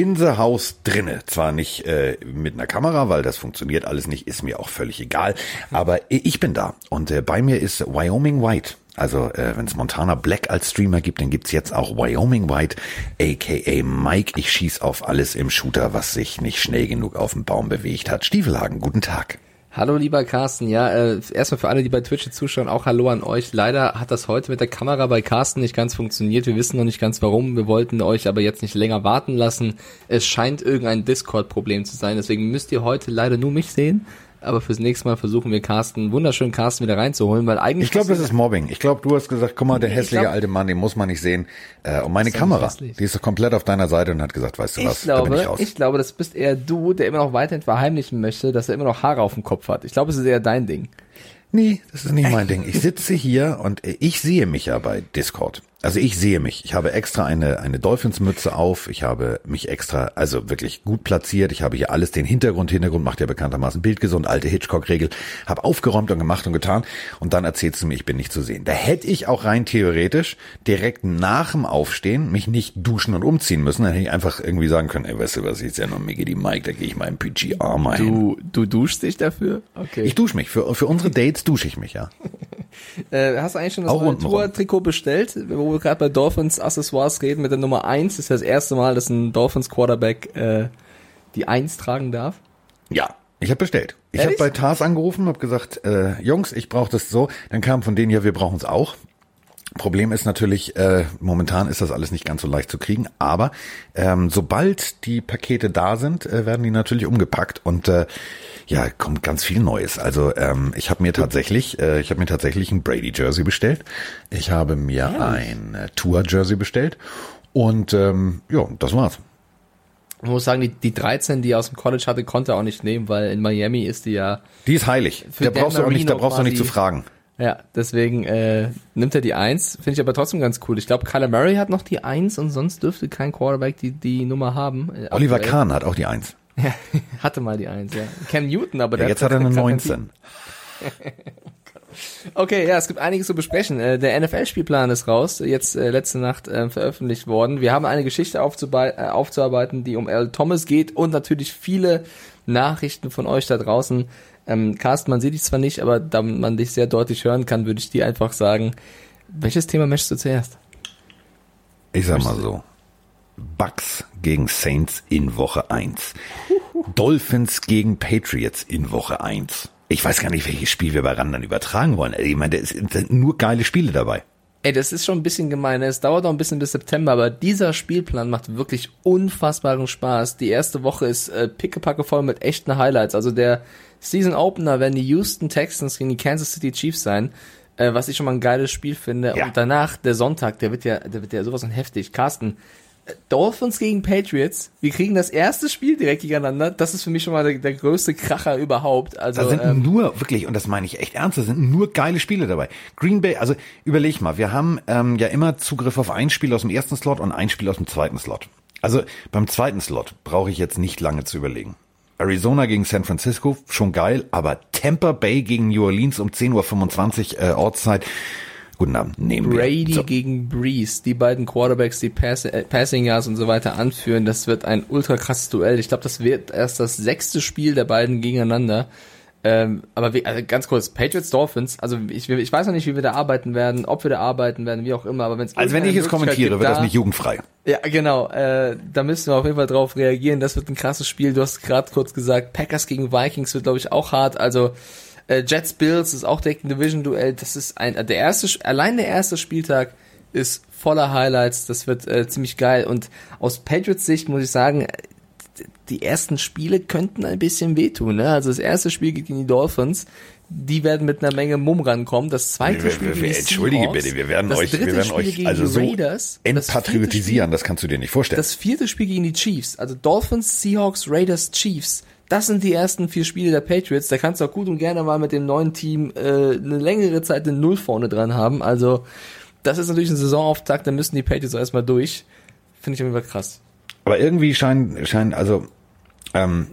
in the house drinne. Zwar nicht äh, mit einer Kamera, weil das funktioniert alles nicht, ist mir auch völlig egal. Aber ich bin da und äh, bei mir ist Wyoming White. Also äh, wenn es Montana Black als Streamer gibt, dann gibt's jetzt auch Wyoming White, aka Mike. Ich schieß auf alles im Shooter, was sich nicht schnell genug auf dem Baum bewegt hat. Stiefelhagen, guten Tag. Hallo lieber Carsten, ja, äh, erstmal für alle, die bei Twitch zuschauen, auch Hallo an euch. Leider hat das heute mit der Kamera bei Carsten nicht ganz funktioniert. Wir wissen noch nicht ganz warum. Wir wollten euch aber jetzt nicht länger warten lassen. Es scheint irgendein Discord-Problem zu sein. Deswegen müsst ihr heute leider nur mich sehen aber fürs nächste Mal versuchen wir Carsten, wunderschönen Carsten wieder reinzuholen, weil eigentlich. Ich glaube, das ist Mobbing. Ich glaube, du hast gesagt, guck mal, der hässliche glaub, alte Mann, den muss man nicht sehen. Äh, und meine Kamera, die ist doch komplett auf deiner Seite und hat gesagt, weißt du ich was, glaube, da bin ich raus. Ich glaube, das bist eher du, der immer noch weiterhin verheimlichen möchte, dass er immer noch Haare auf dem Kopf hat. Ich glaube, es ist eher dein Ding. Nee, das ist nicht mein Ding. Ich sitze hier und ich sehe mich ja bei Discord. Also ich sehe mich. Ich habe extra eine, eine Dolphins-Mütze auf. Ich habe mich extra, also wirklich gut platziert. Ich habe hier alles, den Hintergrund. Hintergrund macht ja bekanntermaßen bildgesund, alte Hitchcock-Regel. Habe aufgeräumt und gemacht und getan. Und dann erzählst du mir, ich bin nicht zu sehen. Da hätte ich auch rein theoretisch direkt nach dem Aufstehen mich nicht duschen und umziehen müssen. Dann hätte ich einfach irgendwie sagen können, ey, weißt du was, jetzt ja noch Mickey die Mike, da gehe ich mal im PGR mal Du, du duschst dich dafür? Okay. Ich dusche mich. Für, für unsere Dates dusche ich mich, ja. Äh, hast du eigentlich schon das neue Tour-Trikot bestellt, wo wir gerade bei Dolphins Accessoires reden mit der Nummer 1? Das ist das erste Mal, dass ein Dolphins Quarterback äh, die 1 tragen darf. Ja, ich habe bestellt. Ich habe bei Tars angerufen, habe gesagt, äh, Jungs, ich brauche das so. Dann kam von denen ja, wir brauchen es auch. Problem ist natürlich, äh, momentan ist das alles nicht ganz so leicht zu kriegen, aber ähm, sobald die Pakete da sind, äh, werden die natürlich umgepackt und äh, ja, kommt ganz viel Neues. Also ähm, ich habe mir tatsächlich, äh, ich habe mir tatsächlich ein Brady Jersey bestellt. Ich habe mir ja. ein äh, Tour Jersey bestellt und ähm, ja, das war's. Ich muss sagen, die, die 13, die er aus dem College hatte, konnte er auch nicht nehmen, weil in Miami ist die ja. Die ist heilig. Da brauchst du auch nicht, da brauchst du nicht zu fragen. Ja, deswegen äh, nimmt er die Eins. Finde ich aber trotzdem ganz cool. Ich glaube, Kyler Murray hat noch die Eins und sonst dürfte kein Quarterback die, die Nummer haben. Äh, Oliver Kahn hat auch die Eins. Ja, hatte mal die Eins, ja. Cam Newton, aber ja, der jetzt hat er eine 19. okay, ja, es gibt einiges zu besprechen. Äh, der NFL-Spielplan ist raus, jetzt äh, letzte Nacht äh, veröffentlicht worden. Wir haben eine Geschichte aufzuarbeiten, die um L. Thomas geht und natürlich viele Nachrichten von euch da draußen. Ähm, Carsten, man sieht dich zwar nicht, aber da man dich sehr deutlich hören kann, würde ich dir einfach sagen, welches Thema möchtest du zuerst? Ich sag mal so. Bucks gegen Saints in Woche 1. Dolphins gegen Patriots in Woche 1. Ich weiß gar nicht, welches Spiel wir bei Randern übertragen wollen. Ich meine, da sind nur geile Spiele dabei. Ey, das ist schon ein bisschen gemein. Es dauert noch ein bisschen bis September, aber dieser Spielplan macht wirklich unfassbaren Spaß. Die erste Woche ist äh, pickepacke voll mit echten Highlights. Also der Season Opener werden die Houston Texans gegen die Kansas City Chiefs sein, äh, was ich schon mal ein geiles Spiel finde. Ja. Und danach der Sonntag, der wird ja, der wird ja sowas von heftig. Carsten, Dolphins gegen Patriots. Wir kriegen das erste Spiel direkt gegeneinander. Das ist für mich schon mal der, der größte Kracher überhaupt. Also da sind ähm, nur wirklich und das meine ich echt ernst. Da sind nur geile Spiele dabei. Green Bay. Also überleg mal, wir haben ähm, ja immer Zugriff auf ein Spiel aus dem ersten Slot und ein Spiel aus dem zweiten Slot. Also beim zweiten Slot brauche ich jetzt nicht lange zu überlegen. Arizona gegen San Francisco, schon geil, aber Tampa Bay gegen New Orleans um 10.25 Uhr äh, Ortszeit. Guten Abend, nehmen Brady wir. Brady so. gegen Breeze, die beiden Quarterbacks, die Pass äh, Passing Yards und so weiter anführen, das wird ein ultra krasses Duell. Ich glaube, das wird erst das sechste Spiel der beiden gegeneinander. Ähm, aber wie, also ganz kurz, Patriots Dolphins, also ich, ich weiß noch nicht, wie wir da arbeiten werden, ob wir da arbeiten werden, wie auch immer, aber wenn es Also wenn ich es kommentiere, gibt, wird das nicht jugendfrei. Ja, genau, äh, da müssen wir auf jeden Fall drauf reagieren. Das wird ein krasses Spiel. Du hast gerade kurz gesagt, Packers gegen Vikings wird, glaube ich, auch hart. Also äh, Jets Bills ist auch direkt ein Division-Duell. Das ist ein der erste, allein der erste Spieltag ist voller Highlights. Das wird äh, ziemlich geil. Und aus Patriots Sicht muss ich sagen, die ersten Spiele könnten ein bisschen wehtun. Ne? Also das erste Spiel gegen die Dolphins, die werden mit einer Menge Mumm rankommen. Das zweite wir, Spiel gegen die Entschuldige Seahawks, bitte, wir werden euch, wir werden Spiel euch also so Raiders, entpatriotisieren, das, das kannst du dir nicht vorstellen. Das vierte Spiel gegen die Chiefs, also Dolphins, Seahawks, Raiders, Chiefs. Das sind die ersten vier Spiele der Patriots. Da kannst du auch gut und gerne mal mit dem neuen Team äh, eine längere Zeit eine Null vorne dran haben. Also das ist natürlich ein Saisonauftakt, da müssen die Patriots erstmal durch. Finde ich auf jeden Fall krass. Aber irgendwie scheint, scheint also, ähm,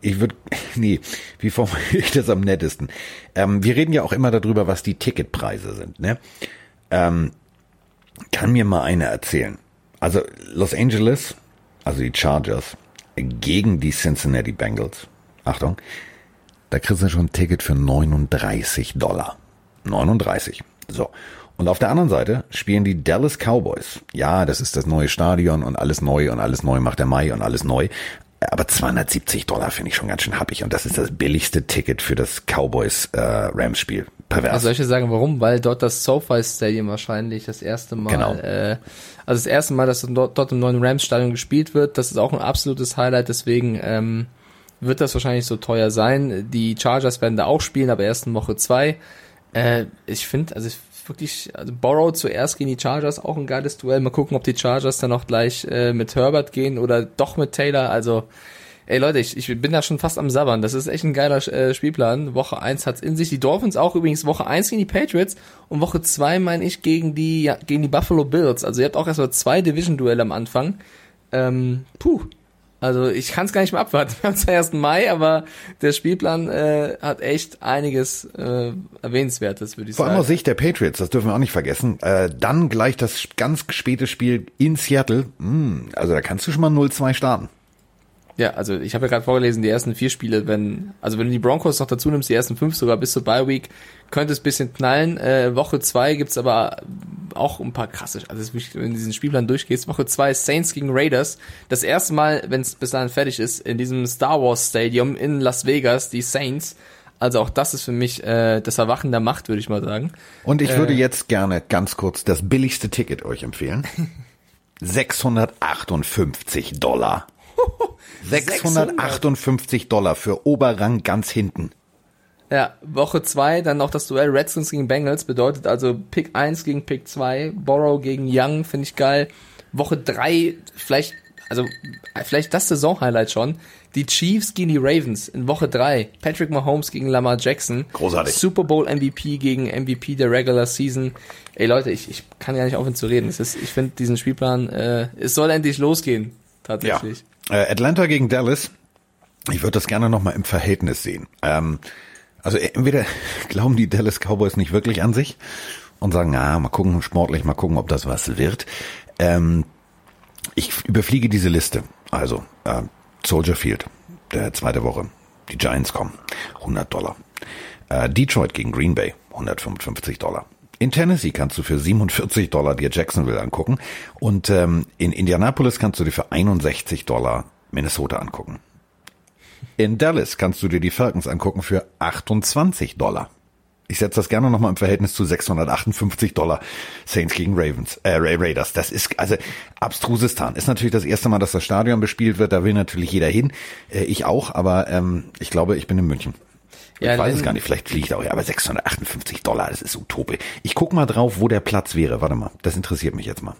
ich würde, nee, wie formuliere ich das am nettesten? Ähm, wir reden ja auch immer darüber, was die Ticketpreise sind, ne? Ähm, kann mir mal einer erzählen. Also Los Angeles also die Chargers, gegen die Cincinnati Bengals, Achtung, da kriegst du schon ein Ticket für 39 Dollar. 39. So. Und auf der anderen Seite spielen die Dallas Cowboys. Ja, das ist das neue Stadion und alles neu und alles neu macht der Mai und alles neu. Aber 270 Dollar finde ich schon ganz schön happig und das ist das billigste Ticket für das Cowboys äh. Pervers. Also soll ich sagen, warum? Weil dort das SoFi Stadium wahrscheinlich das erste Mal, genau. äh, also das erste Mal, dass dort, dort im neuen Rams Stadion gespielt wird. Das ist auch ein absolutes Highlight. Deswegen ähm, wird das wahrscheinlich so teuer sein. Die Chargers werden da auch spielen, aber erst in Woche zwei. Äh, ich finde, also ich wirklich, also Borrow zuerst gegen die Chargers, auch ein geiles Duell. Mal gucken, ob die Chargers dann auch gleich äh, mit Herbert gehen oder doch mit Taylor. Also, ey Leute, ich, ich bin da schon fast am Sabbern. Das ist echt ein geiler äh, Spielplan. Woche eins hat's in sich. Die Dolphins auch übrigens Woche eins gegen die Patriots und Woche zwei meine ich gegen die, ja, gegen die Buffalo Bills. Also ihr habt auch erstmal zwei Division-Duelle am Anfang. Ähm, puh, also ich kann es gar nicht mehr abwarten. Wir haben zwar erst Mai, aber der Spielplan äh, hat echt einiges äh, Erwähnenswertes, würde ich Vor sagen. Vor allem aus Sicht der Patriots, das dürfen wir auch nicht vergessen. Äh, dann gleich das ganz späte Spiel in Seattle. Hm, also da kannst du schon mal 0-2 starten. Ja, also ich habe ja gerade vorgelesen, die ersten vier Spiele, wenn, also wenn du die Broncos noch dazu nimmst, die ersten fünf sogar bis zur Bye Week, könnte es bisschen knallen. Äh, Woche zwei gibt's aber auch ein paar krasse, also wenn du diesen Spielplan durchgehst, Woche zwei Saints gegen Raiders. Das erste Mal, wenn es bis dahin fertig ist, in diesem Star Wars Stadium in Las Vegas, die Saints. Also auch das ist für mich äh, das Erwachen der Macht, würde ich mal sagen. Und ich äh, würde jetzt gerne ganz kurz das billigste Ticket euch empfehlen. 658 Dollar. 658 Dollar für Oberrang ganz hinten. Ja, Woche 2, dann noch das Duell Redskins gegen Bengals, bedeutet also Pick 1 gegen Pick 2, Borrow gegen Young, finde ich geil. Woche 3, vielleicht, also vielleicht das Saison-Highlight schon, die Chiefs gegen die Ravens in Woche 3, Patrick Mahomes gegen Lamar Jackson. Großartig. Super Bowl MVP gegen MVP der Regular Season. Ey Leute, ich, ich kann ja nicht aufhören zu reden. Es ist, ich finde diesen Spielplan, äh, es soll endlich losgehen, tatsächlich. Ja. Äh, Atlanta gegen Dallas. Ich würde das gerne nochmal im Verhältnis sehen. Ähm, also entweder glauben die Dallas Cowboys nicht wirklich an sich und sagen, ah, mal gucken, sportlich, mal gucken, ob das was wird. Ähm, ich überfliege diese Liste. Also, äh, Soldier Field, der zweite Woche. Die Giants kommen. 100 Dollar. Äh, Detroit gegen Green Bay. 155 Dollar. In Tennessee kannst du für 47 Dollar dir Jacksonville angucken und ähm, in Indianapolis kannst du dir für 61 Dollar Minnesota angucken. In Dallas kannst du dir die Falcons angucken für 28 Dollar. Ich setze das gerne nochmal im Verhältnis zu 658 Dollar Saints gegen Ravens, äh, Raiders. Das ist also Abstrusistan. Ist natürlich das erste Mal, dass das Stadion bespielt wird. Da will natürlich jeder hin. Äh, ich auch, aber ähm, ich glaube, ich bin in München. Ja, ich weiß es gar nicht, vielleicht fliegt auch, ja, aber 658 Dollar, das ist utopisch. Ich guck mal drauf, wo der Platz wäre. Warte mal, das interessiert mich jetzt mal.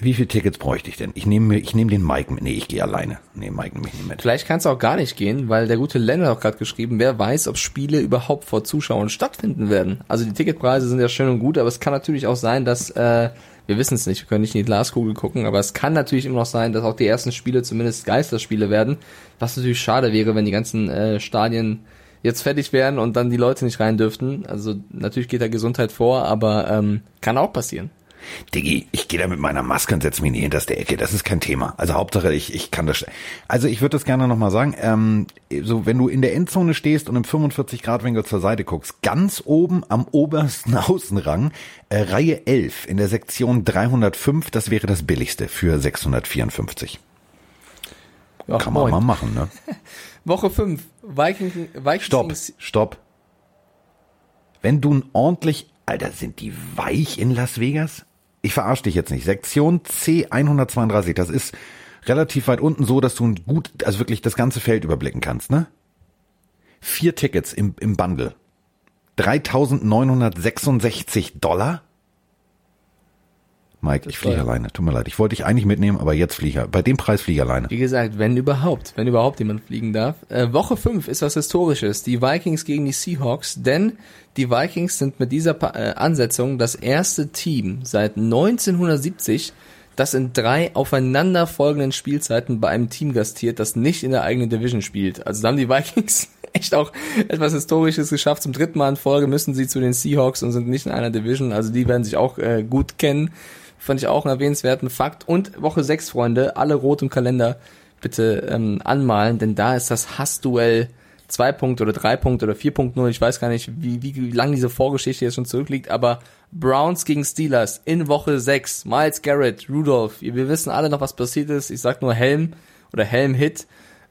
Wie viele Tickets bräuchte ich denn? Ich nehme ich nehme den Mike mit. Nee, ich gehe alleine. Nee, Mike nehme ich nicht mit. Vielleicht kannst du auch gar nicht gehen, weil der gute Lennon hat auch gerade geschrieben, wer weiß, ob Spiele überhaupt vor Zuschauern stattfinden werden. Also die Ticketpreise sind ja schön und gut, aber es kann natürlich auch sein, dass äh, wir wissen es nicht, wir können nicht in die Glaskugel gucken, aber es kann natürlich immer noch sein, dass auch die ersten Spiele zumindest Geisterspiele werden, was natürlich schade wäre, wenn die ganzen äh, Stadien jetzt fertig wären und dann die Leute nicht rein dürften. Also natürlich geht da Gesundheit vor, aber ähm, kann auch passieren. Diggi, ich gehe da mit meiner Maske und setze mich in die hinterste Ecke. Das ist kein Thema. Also Hauptsache, ich, ich kann das. Also ich würde das gerne nochmal sagen. Ähm, so, wenn du in der Endzone stehst und im 45 Grad Winkel zur Seite guckst, ganz oben am obersten Außenrang, äh, Reihe 11 in der Sektion 305, das wäre das billigste für 654. Ja, kann man moin. mal machen, ne? Woche 5. Vikings, Vikings Stopp, stopp. Wenn du ein ordentlich, Alter, sind die weich in Las Vegas? Ich verarsche dich jetzt nicht. Sektion C132, das ist relativ weit unten so, dass du gut, also wirklich das ganze Feld überblicken kannst, ne? Vier Tickets im, im Bundle. 3966 Dollar? Mike, ich fliege alleine. Tut mir leid. Ich wollte dich eigentlich mitnehmen, aber jetzt fliege ich. Bei dem Preis fliege ich alleine. Wie gesagt, wenn überhaupt, wenn überhaupt jemand fliegen darf. Äh, Woche 5 ist was Historisches. Die Vikings gegen die Seahawks, denn die Vikings sind mit dieser pa äh, Ansetzung das erste Team seit 1970, das in drei aufeinanderfolgenden Spielzeiten bei einem Team gastiert, das nicht in der eigenen Division spielt. Also da haben die Vikings echt auch etwas Historisches geschafft. Zum dritten Mal in Folge müssen sie zu den Seahawks und sind nicht in einer Division. Also die werden sich auch äh, gut kennen. Fand ich auch einen erwähnenswerten Fakt. Und Woche 6, Freunde, alle rot im Kalender bitte ähm, anmalen, denn da ist das Hassduell 2 Punkte oder 3 Punkte oder 4.0. Ich weiß gar nicht, wie, wie, wie lange diese Vorgeschichte jetzt schon zurückliegt, aber Browns gegen Steelers in Woche 6. Miles Garrett, Rudolph. Wir wissen alle noch, was passiert ist. Ich sag nur Helm oder Helm-Hit.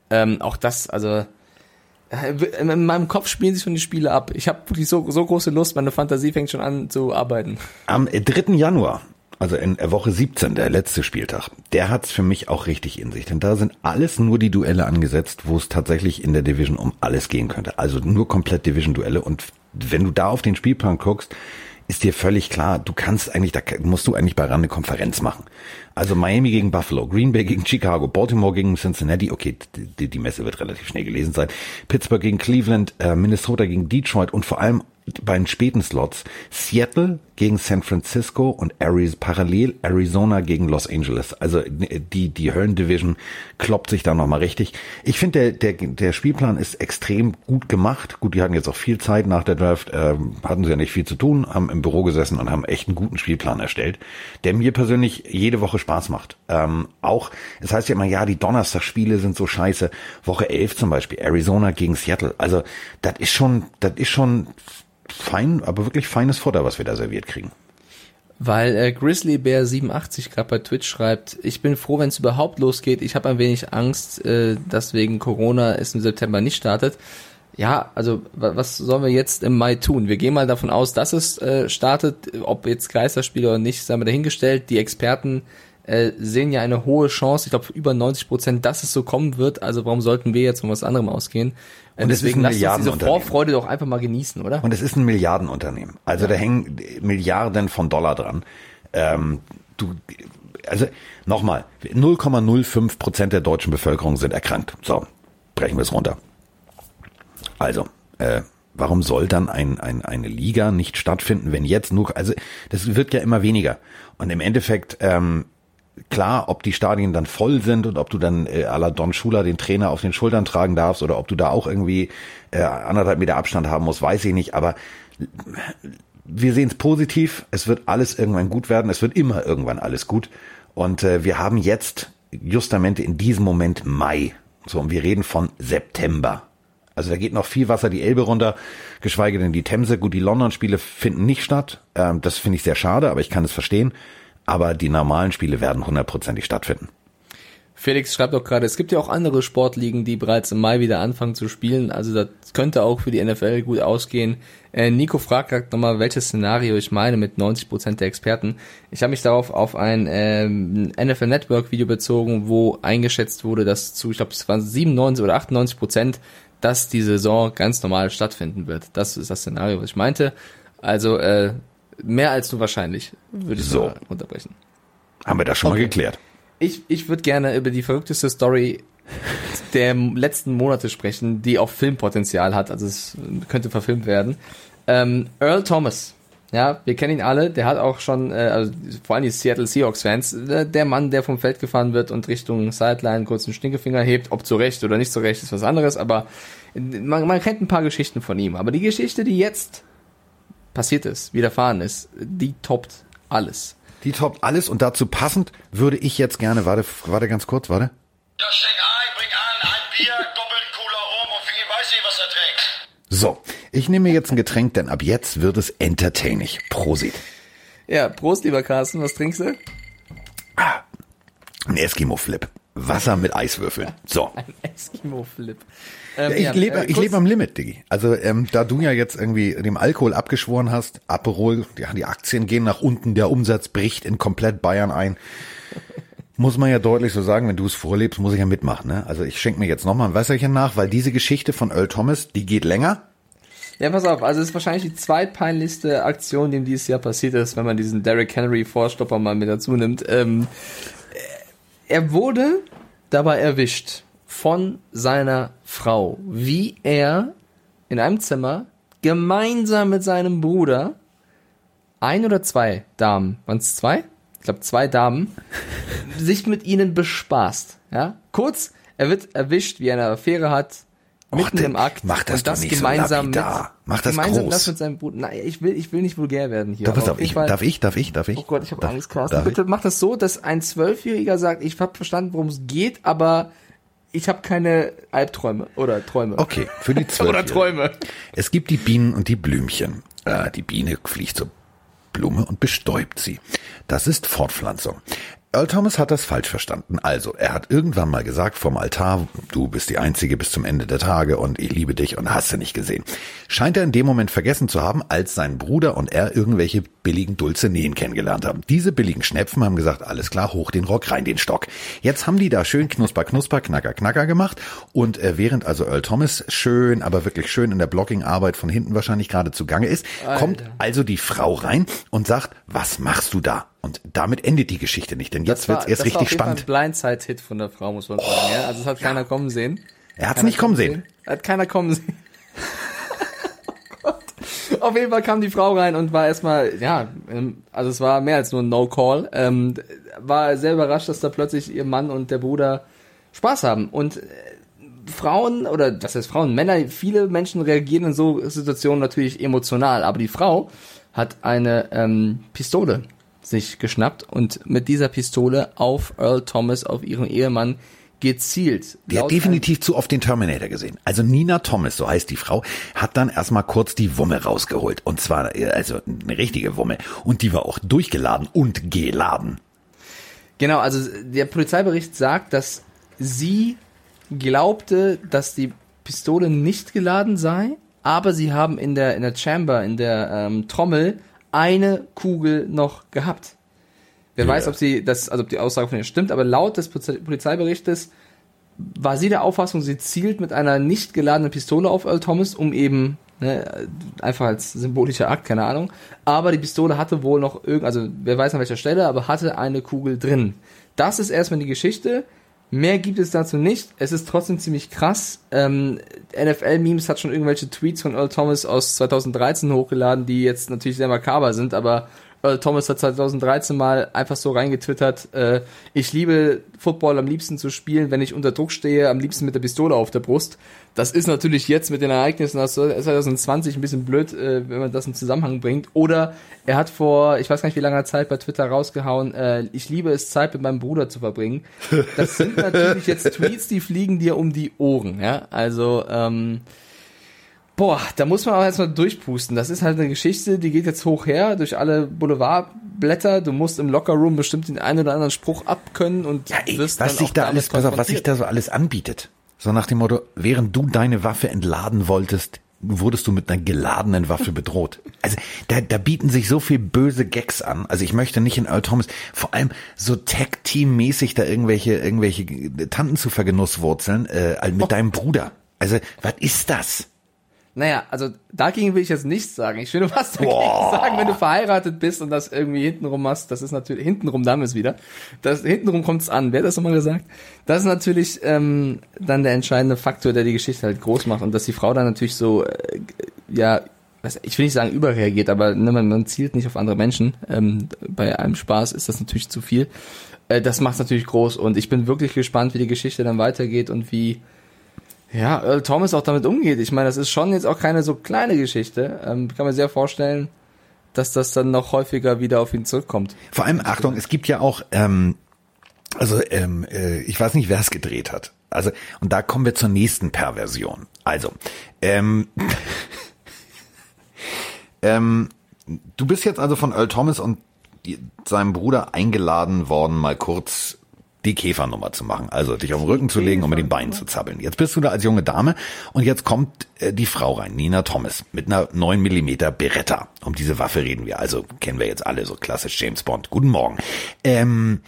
Ähm, auch das, also äh, in meinem Kopf spielen sich schon die Spiele ab. Ich habe wirklich so, so große Lust, meine Fantasie fängt schon an zu arbeiten. Am 3. Januar also in Woche 17, der letzte Spieltag, der hat's für mich auch richtig in sich. Denn da sind alles nur die Duelle angesetzt, wo es tatsächlich in der Division um alles gehen könnte. Also nur komplett Division-Duelle. Und wenn du da auf den Spielplan guckst, ist dir völlig klar, du kannst eigentlich, da musst du eigentlich bei RAN eine Konferenz machen. Also Miami gegen Buffalo, Green Bay gegen Chicago, Baltimore gegen Cincinnati, okay, die, die Messe wird relativ schnell gelesen sein, Pittsburgh gegen Cleveland, äh, Minnesota gegen Detroit und vor allem bei den späten Slots Seattle gegen San Francisco und Arizona, parallel Arizona gegen Los Angeles. Also die, die Höllen-Division kloppt sich da nochmal richtig. Ich finde, der, der, der Spielplan ist extrem gut gemacht. Gut, die hatten jetzt auch viel Zeit nach der Draft, äh, hatten sie ja nicht viel zu tun, haben im Büro gesessen und haben echt einen guten Spielplan erstellt, der mir persönlich jede Woche Spaß macht. Ähm, auch, es heißt ja immer, ja, die Donnerstagsspiele sind so scheiße. Woche 11 zum Beispiel, Arizona gegen Seattle. Also das ist schon, das ist schon fein, aber wirklich feines Futter, was wir da serviert kriegen. Weil äh, Grizzly Bear 87 gerade bei Twitch schreibt, ich bin froh, wenn es überhaupt losgeht. Ich habe ein wenig Angst, äh, dass wegen Corona es im September nicht startet. Ja, also was sollen wir jetzt im Mai tun? Wir gehen mal davon aus, dass es äh, startet, ob jetzt Geisterspiele oder nicht, sagen wir dahingestellt. Die Experten äh, sehen ja eine hohe Chance, ich glaube über 90 Prozent, dass es so kommen wird. Also warum sollten wir jetzt von was anderem ausgehen? Und, deswegen lasst uns diese Vorfreude doch einfach mal genießen, oder? Und es ist ein Milliardenunternehmen. Also ja. da hängen Milliarden von Dollar dran. Ähm, du, also nochmal, 0,05 Prozent der deutschen Bevölkerung sind erkrankt. So, brechen wir es runter. Also, äh, warum soll dann ein, ein, eine Liga nicht stattfinden, wenn jetzt nur, also das wird ja immer weniger. Und im Endeffekt ähm, klar, ob die Stadien dann voll sind und ob du dann äh, à la Don Schuler den Trainer auf den Schultern tragen darfst oder ob du da auch irgendwie äh, anderthalb Meter Abstand haben musst, weiß ich nicht. Aber wir sehen es positiv. Es wird alles irgendwann gut werden. Es wird immer irgendwann alles gut. Und äh, wir haben jetzt justamente in diesem Moment Mai. So, und wir reden von September. Also da geht noch viel Wasser die Elbe runter, geschweige denn die Themse. Gut, die London-Spiele finden nicht statt. Ähm, das finde ich sehr schade, aber ich kann es verstehen aber die normalen Spiele werden hundertprozentig stattfinden. Felix schreibt auch gerade, es gibt ja auch andere Sportligen, die bereits im Mai wieder anfangen zu spielen. Also das könnte auch für die NFL gut ausgehen. Äh, Nico fragt gerade nochmal, welches Szenario ich meine mit 90 Prozent der Experten. Ich habe mich darauf auf ein ähm, NFL Network Video bezogen, wo eingeschätzt wurde, dass zu, ich glaube, es waren 97 oder 98 Prozent, dass die Saison ganz normal stattfinden wird. Das ist das Szenario, was ich meinte. Also äh, Mehr als nur wahrscheinlich, würde ich so unterbrechen. Haben wir das schon okay. mal geklärt. Ich, ich würde gerne über die verrückteste Story der letzten Monate sprechen, die auch Filmpotenzial hat. Also es könnte verfilmt werden. Ähm, Earl Thomas. Ja, wir kennen ihn alle. Der hat auch schon, äh, also vor allem die Seattle Seahawks-Fans, äh, der Mann, der vom Feld gefahren wird und Richtung Sideline kurz einen Stinkefinger hebt. Ob zu Recht oder nicht zu Recht, ist was anderes. Aber man, man kennt ein paar Geschichten von ihm. Aber die Geschichte, die jetzt passiert ist, widerfahren ist, die toppt alles. Die toppt alles und dazu passend würde ich jetzt gerne, warte, warte ganz kurz, warte. Ja, steck ein, bring an, ein Bier, doppelt cooler Rum und viel weiß ich, was er trinkt. So, ich nehme mir jetzt ein Getränk, denn ab jetzt wird es entertaining. Prosit. Ja, Prost, lieber Carsten, was trinkst du? Ah, ein Eskimo-Flip. Wasser mit Eiswürfeln. So. Ein Eskimo-Flip. Ähm, ich ja, lebe, äh, ich lebe am Limit, Diggi. Also ähm, da du ja jetzt irgendwie dem Alkohol abgeschworen hast, Aperol, ja, die Aktien gehen nach unten, der Umsatz bricht in komplett Bayern ein. muss man ja deutlich so sagen, wenn du es vorlebst, muss ich ja mitmachen. Ne? Also ich schenke mir jetzt nochmal ein Wässerchen nach, weil diese Geschichte von Earl Thomas, die geht länger. Ja, pass auf, also es ist wahrscheinlich die zweitpeinlichste Aktion, die in dieses Jahr passiert ist, wenn man diesen Derrick Henry Vorstopper mal mit dazu nimmt. Ähm, er wurde dabei erwischt von seiner Frau, wie er in einem Zimmer gemeinsam mit seinem Bruder ein oder zwei Damen, waren es zwei? Ich glaube zwei Damen, sich mit ihnen bespaßt. Ja, kurz, er wird erwischt, wie er eine Affäre hat, mitten Och, im Akt mach das und doch das nicht so gemeinsam mit, lapidar. Mach das gemeinsam groß. das mit seinem Bruder. Nein, ich will, ich will nicht vulgär werden hier. Aber auf, ich, Fall- darf ich, darf ich, darf ich? Oh Gott, ich habe Angst, Carsten. Bitte mach das so, dass ein Zwölfjähriger sagt, ich habe verstanden, worum es geht, aber ich habe keine Albträume oder Träume. Okay, für die zwölf. Oder Träume. Es gibt die Bienen und die Blümchen. Äh, die Biene fliegt zur Blume und bestäubt sie. Das ist Fortpflanzung. Earl Thomas hat das falsch verstanden. Also, er hat irgendwann mal gesagt vom Altar, du bist die Einzige bis zum Ende der Tage und ich liebe dich und hast du nicht gesehen. Scheint er in dem Moment vergessen zu haben, als sein Bruder und er irgendwelche billigen Dulcineen kennengelernt haben. Diese billigen Schnepfen haben gesagt, alles klar, hoch den Rock, rein den Stock. Jetzt haben die da schön knusper, knusper, knacker, knacker gemacht und äh, während also Earl Thomas schön, aber wirklich schön in der Blockingarbeit von hinten wahrscheinlich gerade zugange ist, kommt also die Frau rein und sagt, was machst du da? Und damit endet die Geschichte nicht, denn jetzt wird's erst das war richtig spannend. Oh. ein Blindside-Hit von der Frau, muss man sagen. Ja? Also es hat keiner kommen sehen. Er hat's Keiner nicht kommen sehen. Hat keiner kommen sehen. Oh Gott. Auf jeden Fall kam die Frau rein und war erstmal, ja, ähm, also es war mehr als nur ein No-Call. Ähm, war sehr überrascht, dass da plötzlich ihr Mann und der Bruder Spaß haben. Und äh, Frauen, oder das heißt Frauen, Männer, viele Menschen reagieren in so Situationen natürlich emotional, aber die Frau hat eine ähm, Pistole sich geschnappt und mit dieser Pistole auf Earl Thomas, auf ihren Ehemann, gezielt. Die hat definitiv zu oft den Terminator gesehen. Also Nina Thomas, so heißt die Frau, hat dann erstmal kurz die Wumme rausgeholt. Und zwar, äh, also eine richtige Wumme. Und die war auch durchgeladen und geladen. Genau, also der Polizeibericht sagt, dass sie glaubte, dass die Pistole nicht geladen sei, aber sie haben in der in der Chamber, in der ähm, Trommel eine Kugel noch gehabt. Wer Ja. weiß, ob sie das, also ob die Aussage von ihr stimmt, aber laut des Polize- Polizeiberichtes war sie der Auffassung, sie zielt mit einer nicht geladenen Pistole auf Earl Thomas, um eben ne, einfach als symbolischer Akt, keine Ahnung. Aber die Pistole hatte wohl noch irgend, also wer weiß an welcher Stelle, aber hatte eine Kugel drin. Das ist erstmal die Geschichte. Mehr gibt es dazu nicht. Es ist trotzdem ziemlich krass. Ähm, NFL-Memes hat schon irgendwelche Tweets von Earl Thomas aus 2013 hochgeladen, die jetzt natürlich sehr makaber sind, aber Earl Thomas hat 2013 mal einfach so reingetwittert, äh, ich liebe Football am liebsten zu spielen, wenn ich unter Druck stehe, am liebsten mit der Pistole auf der Brust. Das ist natürlich jetzt mit den Ereignissen aus 2020 ein bisschen blöd, äh, wenn man das in Zusammenhang bringt. Oder er hat vor, ich weiß gar nicht wie langer Zeit bei Twitter rausgehauen, äh, ich liebe es, Zeit mit meinem Bruder zu verbringen. Das sind natürlich jetzt Tweets, die fliegen dir um die Ohren. Ja, also ähm, Boah, da muss man auch erstmal durchpusten. Das ist halt eine Geschichte, die geht jetzt hoch her durch alle Boulevardblätter. Du musst im Lockerroom bestimmt den einen oder anderen Spruch abkönnen und Ja, ey, wirst was dann sich da alles, pass auf, was sich da so alles anbietet. So nach dem Motto, während du deine Waffe entladen wolltest, wurdest du mit einer geladenen Waffe bedroht. Also da, da bieten sich so viel böse Gags an. Also ich möchte nicht in Earl Thomas, vor allem so Tag-Team-mäßig da irgendwelche, irgendwelche Tanten zu vergenusswurzeln, äh, mit deinem Bruder. Also, was ist das? Naja, also dagegen will ich jetzt nichts sagen. Ich will nur was dagegen Boah. sagen, wenn du verheiratet bist und das irgendwie hintenrum machst. Das ist natürlich, hintenrum, da haben wir es wieder. Das, hintenrum kommt's an. Wer hat das nochmal gesagt? Das ist natürlich ähm, dann der entscheidende Faktor, der die Geschichte halt groß macht. Und dass die Frau dann natürlich so, äh, ja, ich will nicht sagen überreagiert, aber ne, man, man zielt nicht auf andere Menschen. Ähm, bei einem Spaß ist das natürlich zu viel. Äh, das macht's natürlich groß. Und ich bin wirklich gespannt, wie die Geschichte dann weitergeht und wie ja, Earl Thomas auch damit umgeht. Ich meine, das ist schon jetzt auch keine so kleine Geschichte. Ähm, kann mir sehr vorstellen, dass das dann noch häufiger wieder auf ihn zurückkommt. Vor allem, Achtung, es gibt ja auch, ähm, also ähm, äh, ich weiß nicht, wer es gedreht hat. Also, und da kommen wir zur nächsten Perversion. Also, ähm, ähm, du bist jetzt also von Earl Thomas und seinem Bruder eingeladen worden, mal kurz die Käfernummer zu machen, also dich auf den Rücken zu legen und mit den Beinen zu zappeln. Jetzt bist du da als junge Dame und jetzt kommt äh, die Frau rein, Nina Thomas, mit einer 9 Millimeter Beretta. Um diese Waffe reden wir, also kennen wir jetzt alle, so klassisch James Bond. Guten Morgen. Ähm,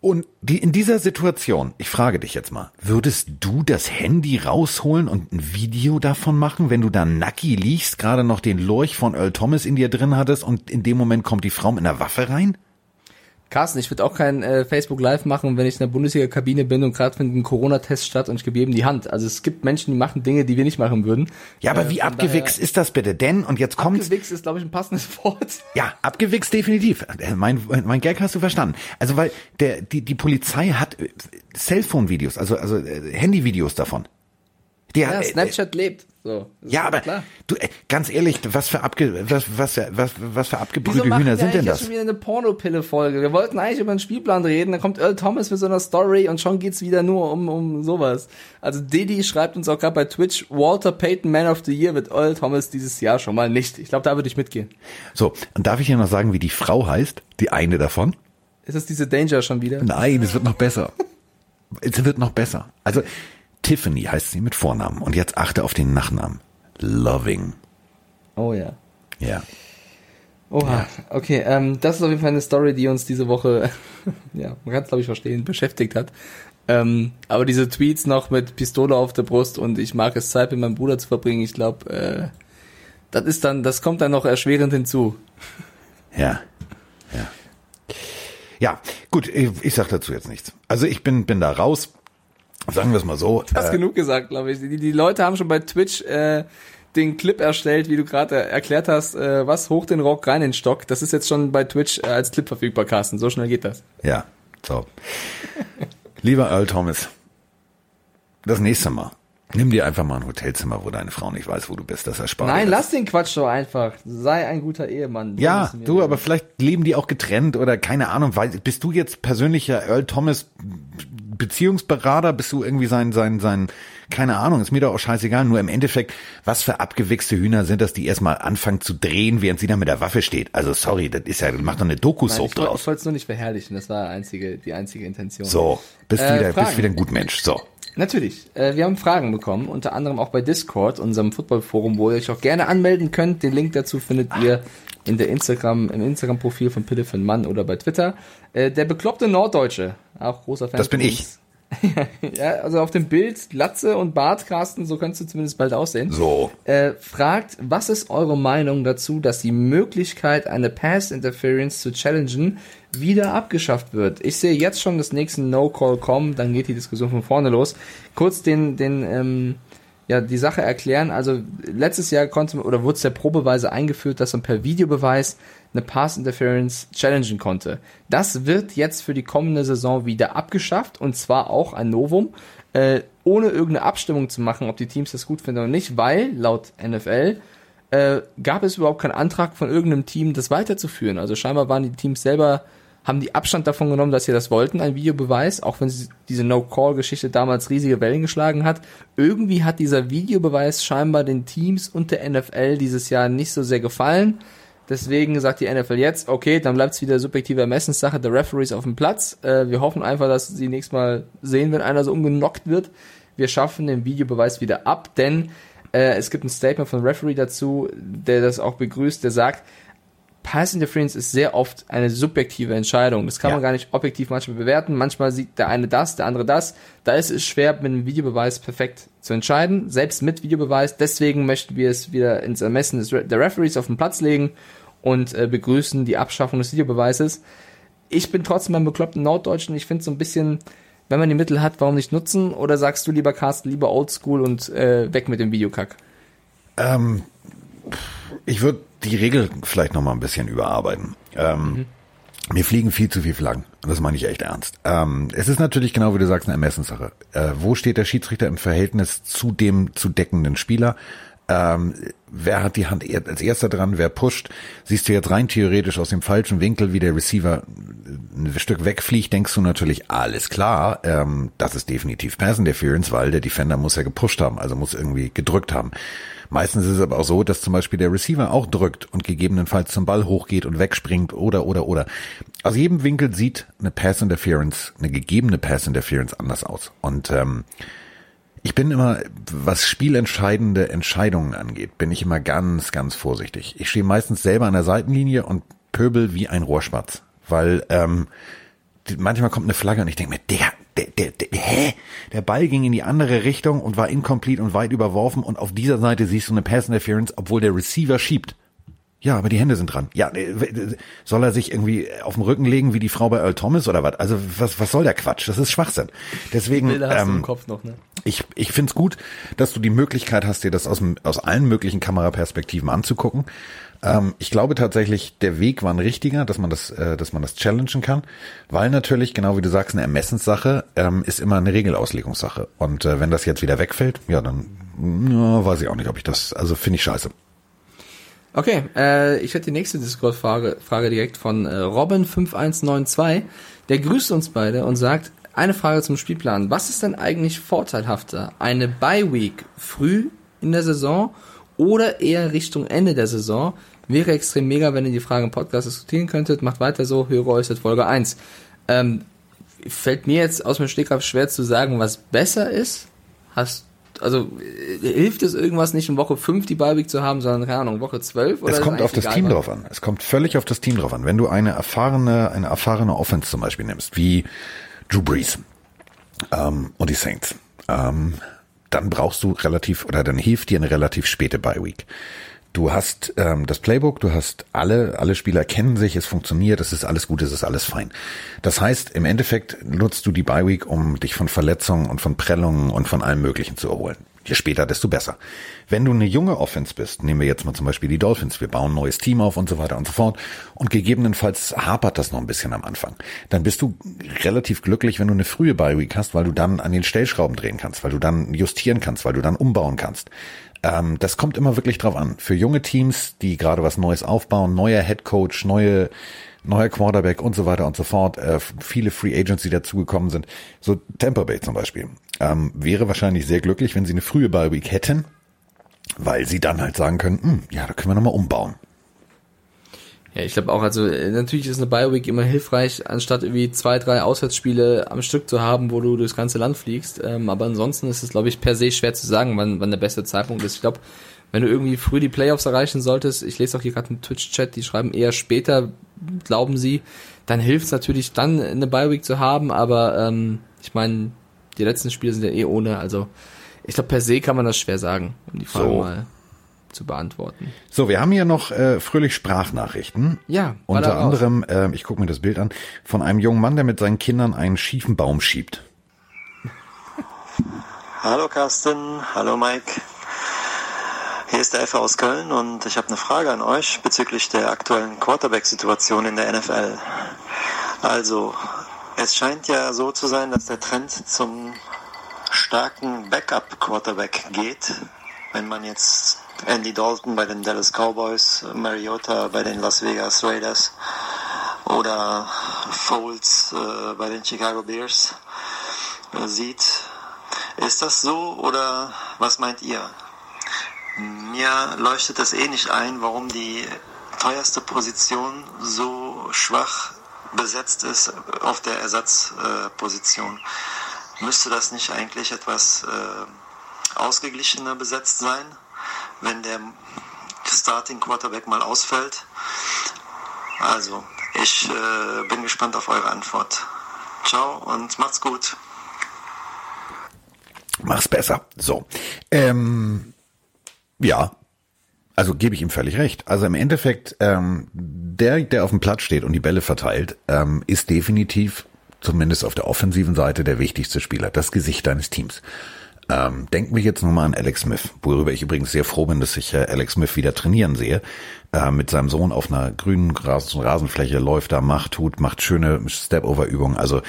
und die, in dieser Situation, ich frage dich jetzt mal, würdest du das Handy rausholen und ein Video davon machen, wenn du da nacki liegst, gerade noch den Lurch von Earl Thomas in dir drin hattest und in dem Moment kommt die Frau mit einer Waffe rein? Carsten, ich würde auch kein äh, Facebook Live machen, wenn ich in der Bundesliga-Kabine bin und gerade findet ein Corona-Test statt und ich gebe ihm die Hand. Also es gibt Menschen, die machen Dinge, die wir nicht machen würden. Ja, aber Äh, wie abgewichst ist das bitte? Denn, und jetzt kommt's, Abgewichst ist, glaube ich, ein passendes Wort. Ja, abgewichst definitiv. Äh, Mein, mein Gag hast du verstanden. Also weil der die die Polizei hat äh, Cellphone-Videos, also also äh, Handyvideos davon. Der, Ja, äh, Snapchat lebt. So. Ja, aber klar. du, äh, ganz ehrlich, was für abge, was, was, was, was für Wieso abgebrühte machen Hühner sind denn das? schon wieder eine Pornopille-Folge? Wir wollten eigentlich über einen Spielplan reden, dann kommt Earl Thomas mit so einer Story und schon geht's wieder nur um, um sowas. Also Didi schreibt uns auch gerade bei Twitch, Walter Payton Man of the Year wird Earl Thomas dieses Jahr schon mal nicht. Ich glaube, da würde ich mitgehen. So, und darf ich dir noch sagen, wie die Frau heißt? Die eine davon? Ist das diese Danger schon wieder? Nein, es wird noch besser. Es wird noch besser. Also, Tiffany heißt sie mit Vornamen. Und jetzt achte auf den Nachnamen. Loving. Oh ja. Ja. Oha, okay, ähm, das ist auf jeden Fall eine Story, die uns diese Woche, ja, man kann es glaube ich verstehen, beschäftigt hat. Ähm, aber diese Tweets noch mit Pistole auf der Brust und ich mag es Zeit mit meinem Bruder zu verbringen, ich glaube, äh, das ist dann, das kommt dann noch erschwerend hinzu. Ja. Ja. Ja, gut, ich, ich sag dazu jetzt nichts. Also ich bin, bin da raus. Sagen wir es mal so. Hast Äh, genug gesagt, glaube ich. Die, die Leute haben schon bei Twitch äh, den Clip erstellt, wie du gerade erklärt hast, äh, was hoch den Rock, rein den Stock. Das ist jetzt schon bei Twitch äh, als Clip verfügbar, Carsten. So schnell geht das. ja, so. Lieber Earl Thomas, das nächste Mal, nimm dir einfach mal ein Hotelzimmer, wo deine Frau nicht weiß, wo du bist. Das erspart Nein, lass den Quatsch doch einfach. Sei ein guter Ehemann. Ja, du, aber vielleicht leben die auch getrennt oder keine Ahnung. Bist du jetzt persönlicher Earl Thomas Beziehungsberater? Bist du irgendwie sein, sein, sein, keine Ahnung, ist mir doch auch scheißegal. Nur im Endeffekt, was für abgewichste Hühner sind das, die erstmal anfangen zu drehen, während sie da mit der Waffe steht? Also sorry, das ist ja, das macht doch eine Doku-Soap ich wollte draus. es nur nicht verherrlichen, das war einzige, die einzige Intention. So, bist Äh, wieder, Fragen. bist wieder ein Gutmensch. So. Natürlich. Äh, wir haben Fragen bekommen, unter anderem auch bei Discord, unserem Football-Forum, wo ihr euch auch gerne anmelden könnt. Den Link dazu findet ihr in der Instagram, im Instagram-Profil von Pille für Mann oder bei Twitter. Äh, der bekloppte Norddeutsche, auch großer Fan. Das bin ich. ja, also auf dem Bild Latze und Bart, Carsten, so könntest du zumindest bald aussehen. So. Äh, fragt, was ist eure Meinung dazu, dass die Möglichkeit, eine Pass Interference zu challengen, wieder abgeschafft wird? Ich sehe jetzt schon das nächste No-Call kommen, dann geht die Diskussion von vorne los. Kurz den, den, ähm, ja, die Sache erklären. Also letztes Jahr konnte oder wurde es ja probeweise eingeführt, dass man per Videobeweis eine Pass Interference challengen konnte. Das wird jetzt für die kommende Saison wieder abgeschafft und zwar auch ein Novum, äh, ohne irgendeine Abstimmung zu machen, ob die Teams das gut finden oder nicht, weil laut NFL äh, gab es überhaupt keinen Antrag von irgendeinem Team, das weiterzuführen. Also scheinbar waren die Teams selber, haben die Abstand davon genommen, dass sie das wollten, ein Videobeweis, auch wenn sie diese No-Call-Geschichte damals riesige Wellen geschlagen hat. Irgendwie hat dieser Videobeweis scheinbar den Teams und der NFL dieses Jahr nicht so sehr gefallen. Deswegen sagt die NFL jetzt, okay, dann bleibt es wieder subjektive Ermessenssache der Referees auf dem Platz. Äh, wir hoffen einfach, dass sie nächstes Mal sehen, wenn einer so umgenockt wird. Wir schaffen den Videobeweis wieder ab, denn äh, es gibt ein Statement von Referee dazu, der das auch begrüßt, der sagt, Pass Interference ist sehr oft eine subjektive Entscheidung. Das kann Ja. man gar nicht objektiv manchmal bewerten. Manchmal sieht der eine das, der andere das. Da ist es schwer, mit einem Videobeweis perfekt zu entscheiden, selbst mit Videobeweis. Deswegen möchten wir es wieder ins Ermessen des der Referees auf den Platz legen und äh, begrüßen die Abschaffung des Videobeweises. Ich bin trotzdem beim bekloppten Norddeutschen. Ich finde so ein bisschen, wenn man die Mittel hat, warum nicht nutzen? Oder sagst du lieber Carsten, lieber Oldschool und äh, weg mit dem Videokack? Ähm, ich würde die Regel vielleicht noch mal ein bisschen überarbeiten. Ähm, Mir fliegen viel zu viele Flaggen. Und das meine ich echt ernst. Ähm, es ist natürlich genau wie du sagst eine Ermessenssache. Äh, wo steht der Schiedsrichter im Verhältnis zu dem zu deckenden Spieler? Ähm, wer hat die Hand er- als erster dran? Wer pusht? Siehst du jetzt rein theoretisch aus dem falschen Winkel, wie der Receiver ein Stück wegfliegt, denkst du natürlich, alles klar, ähm, das ist definitiv Pass Interference, weil der Defender muss ja gepusht haben, also muss irgendwie gedrückt haben. Meistens ist es aber auch so, dass zum Beispiel der Receiver auch drückt und gegebenenfalls zum Ball hochgeht und wegspringt oder, oder, oder. Aus jedem Winkel sieht eine Pass Interference, eine gegebene Pass Interference anders aus. Und ähm, ich bin immer, was spielentscheidende Entscheidungen angeht, bin ich immer ganz, ganz vorsichtig. Ich stehe meistens selber an der Seitenlinie und pöbel wie ein Rohrspatz, weil ähm, manchmal kommt eine Flagge und ich denke mir, der, der, der, der, hä? Der Ball ging in die andere Richtung und war incomplete und weit überworfen und auf dieser Seite siehst du eine Pass Interference, obwohl der Receiver schiebt. Ja, aber die Hände sind dran. Ja, äh, soll er sich irgendwie auf den Rücken legen wie die Frau bei Earl Thomas oder was? Also was, was soll der Quatsch? Das ist Schwachsinn. Deswegen, Bilder hast du ähm, im Kopf noch, ne? Ich, ich finde es gut, dass du die Möglichkeit hast, dir das aus, aus allen möglichen Kameraperspektiven anzugucken. Ähm, ich glaube tatsächlich, der Weg war ein richtiger, dass man das, äh, dass man das challengen kann, weil natürlich, genau wie du sagst, eine Ermessenssache ähm, ist immer eine Regelauslegungssache. Und äh, wenn das jetzt wieder wegfällt, ja, dann ja, weiß ich auch nicht, ob ich das, also finde ich scheiße. Okay, äh, ich hätte die nächste Discord-Frage Frage direkt von äh, Robin5192. Der grüßt uns beide und sagt, eine Frage zum Spielplan. Was ist denn eigentlich vorteilhafter? Eine Bye-Week früh in der Saison oder eher Richtung Ende der Saison? Wäre extrem mega, wenn ihr die Frage im Podcast diskutieren könntet. Macht weiter so, höre euch seit Folge 1. Ähm, fällt mir jetzt aus dem Stegreif schwer zu sagen, was besser ist. Hast also äh, hilft es irgendwas nicht in Woche 5 die Ballweek zu haben, sondern keine Ahnung, Woche 12 oder Es kommt auf das Team was? drauf an. Es kommt völlig auf das Team drauf an. Wenn du eine erfahrene, eine erfahrene Offense zum Beispiel nimmst, wie Drew Brees ähm, und die Saints, ähm, dann brauchst du relativ oder dann hilft dir eine relativ späte Bye Week. Du hast ähm, das Playbook, du hast alle, alle Spieler kennen sich, es funktioniert, es ist alles gut, es ist alles fein. Das heißt, im Endeffekt nutzt du die Bye Week, um dich von Verletzungen und von Prellungen und von allem Möglichen zu erholen. Je später, desto besser. Wenn du eine junge Offense bist, nehmen wir jetzt mal zum Beispiel die Dolphins, wir bauen ein neues Team auf und so weiter und so fort und gegebenenfalls hapert das noch ein bisschen am Anfang, dann bist du relativ glücklich, wenn du eine frühe Bye Week hast, weil du dann an den Stellschrauben drehen kannst, weil du dann justieren kannst, weil du dann umbauen kannst. Ähm, das kommt immer wirklich drauf an. Für junge Teams, die gerade was Neues aufbauen, neuer Head Coach, neue neuer Quarterback und so weiter und so fort, äh, viele Free Agents, die dazugekommen sind, so Tampa Bay zum Beispiel, ähm, wäre wahrscheinlich sehr glücklich, wenn sie eine frühe Bye Week hätten, weil sie dann halt sagen können, hm, ja, da können wir nochmal umbauen. Ja, ich glaube auch, also äh, natürlich ist eine Bioweek immer hilfreich, anstatt irgendwie zwei, drei Auswärtsspiele am Stück zu haben, wo du durchs ganze Land fliegst. Ähm, aber ansonsten ist es, glaube ich, per se schwer zu sagen, wann, wann der beste Zeitpunkt ist. Ich glaube, wenn du irgendwie früh die Playoffs erreichen solltest, ich lese auch hier gerade im Twitch-Chat, die schreiben eher später, glauben sie, dann hilft es natürlich dann, eine Bioweek zu haben, aber ähm, ich meine, die letzten Spiele sind ja eh ohne, also ich glaube, per se kann man das schwer sagen, um die Frage So. mal zu beantworten. So, wir haben hier noch äh, fröhlich Sprachnachrichten. Ja, Unter anderem, äh, ich gucke mir das Bild an, von einem jungen Mann, der mit seinen Kindern einen schiefen Baum schiebt. Hallo Carsten, hallo Mike. Hier ist der Effe aus Köln und ich habe eine Frage an euch bezüglich der aktuellen Quarterback-Situation in der NFL. Also, es scheint ja so zu sein, dass der Trend zum starken Backup-Quarterback geht. Wenn man jetzt Andy Dalton bei den Dallas Cowboys, Mariota bei den Las Vegas Raiders oder Foles äh, bei den Chicago Bears äh, sieht, ist das so oder was meint ihr? Mir leuchtet es eh nicht ein, warum die teuerste Position so schwach besetzt ist auf der Ersatzposition. Müsste das nicht eigentlich etwas äh, ausgeglichener besetzt sein, wenn der Starting Quarterback mal ausfällt? Also, ich äh, bin gespannt auf eure Antwort. Ciao und macht's gut. Mach's besser. So. Ähm, ja. Also gebe ich ihm völlig recht. Also im Endeffekt, ähm, der, der auf dem Platz steht und die Bälle verteilt, ähm, ist definitiv, zumindest auf der offensiven Seite, der wichtigste Spieler, das Gesicht deines Teams. Ähm, denken wir jetzt nochmal an Alex Smith, worüber ich übrigens sehr froh bin, dass ich äh, Alex Smith wieder trainieren sehe. Äh, mit seinem Sohn auf einer grünen Ras Rasenfläche läuft da, macht, tut, macht schöne Step-Over-Übungen. Also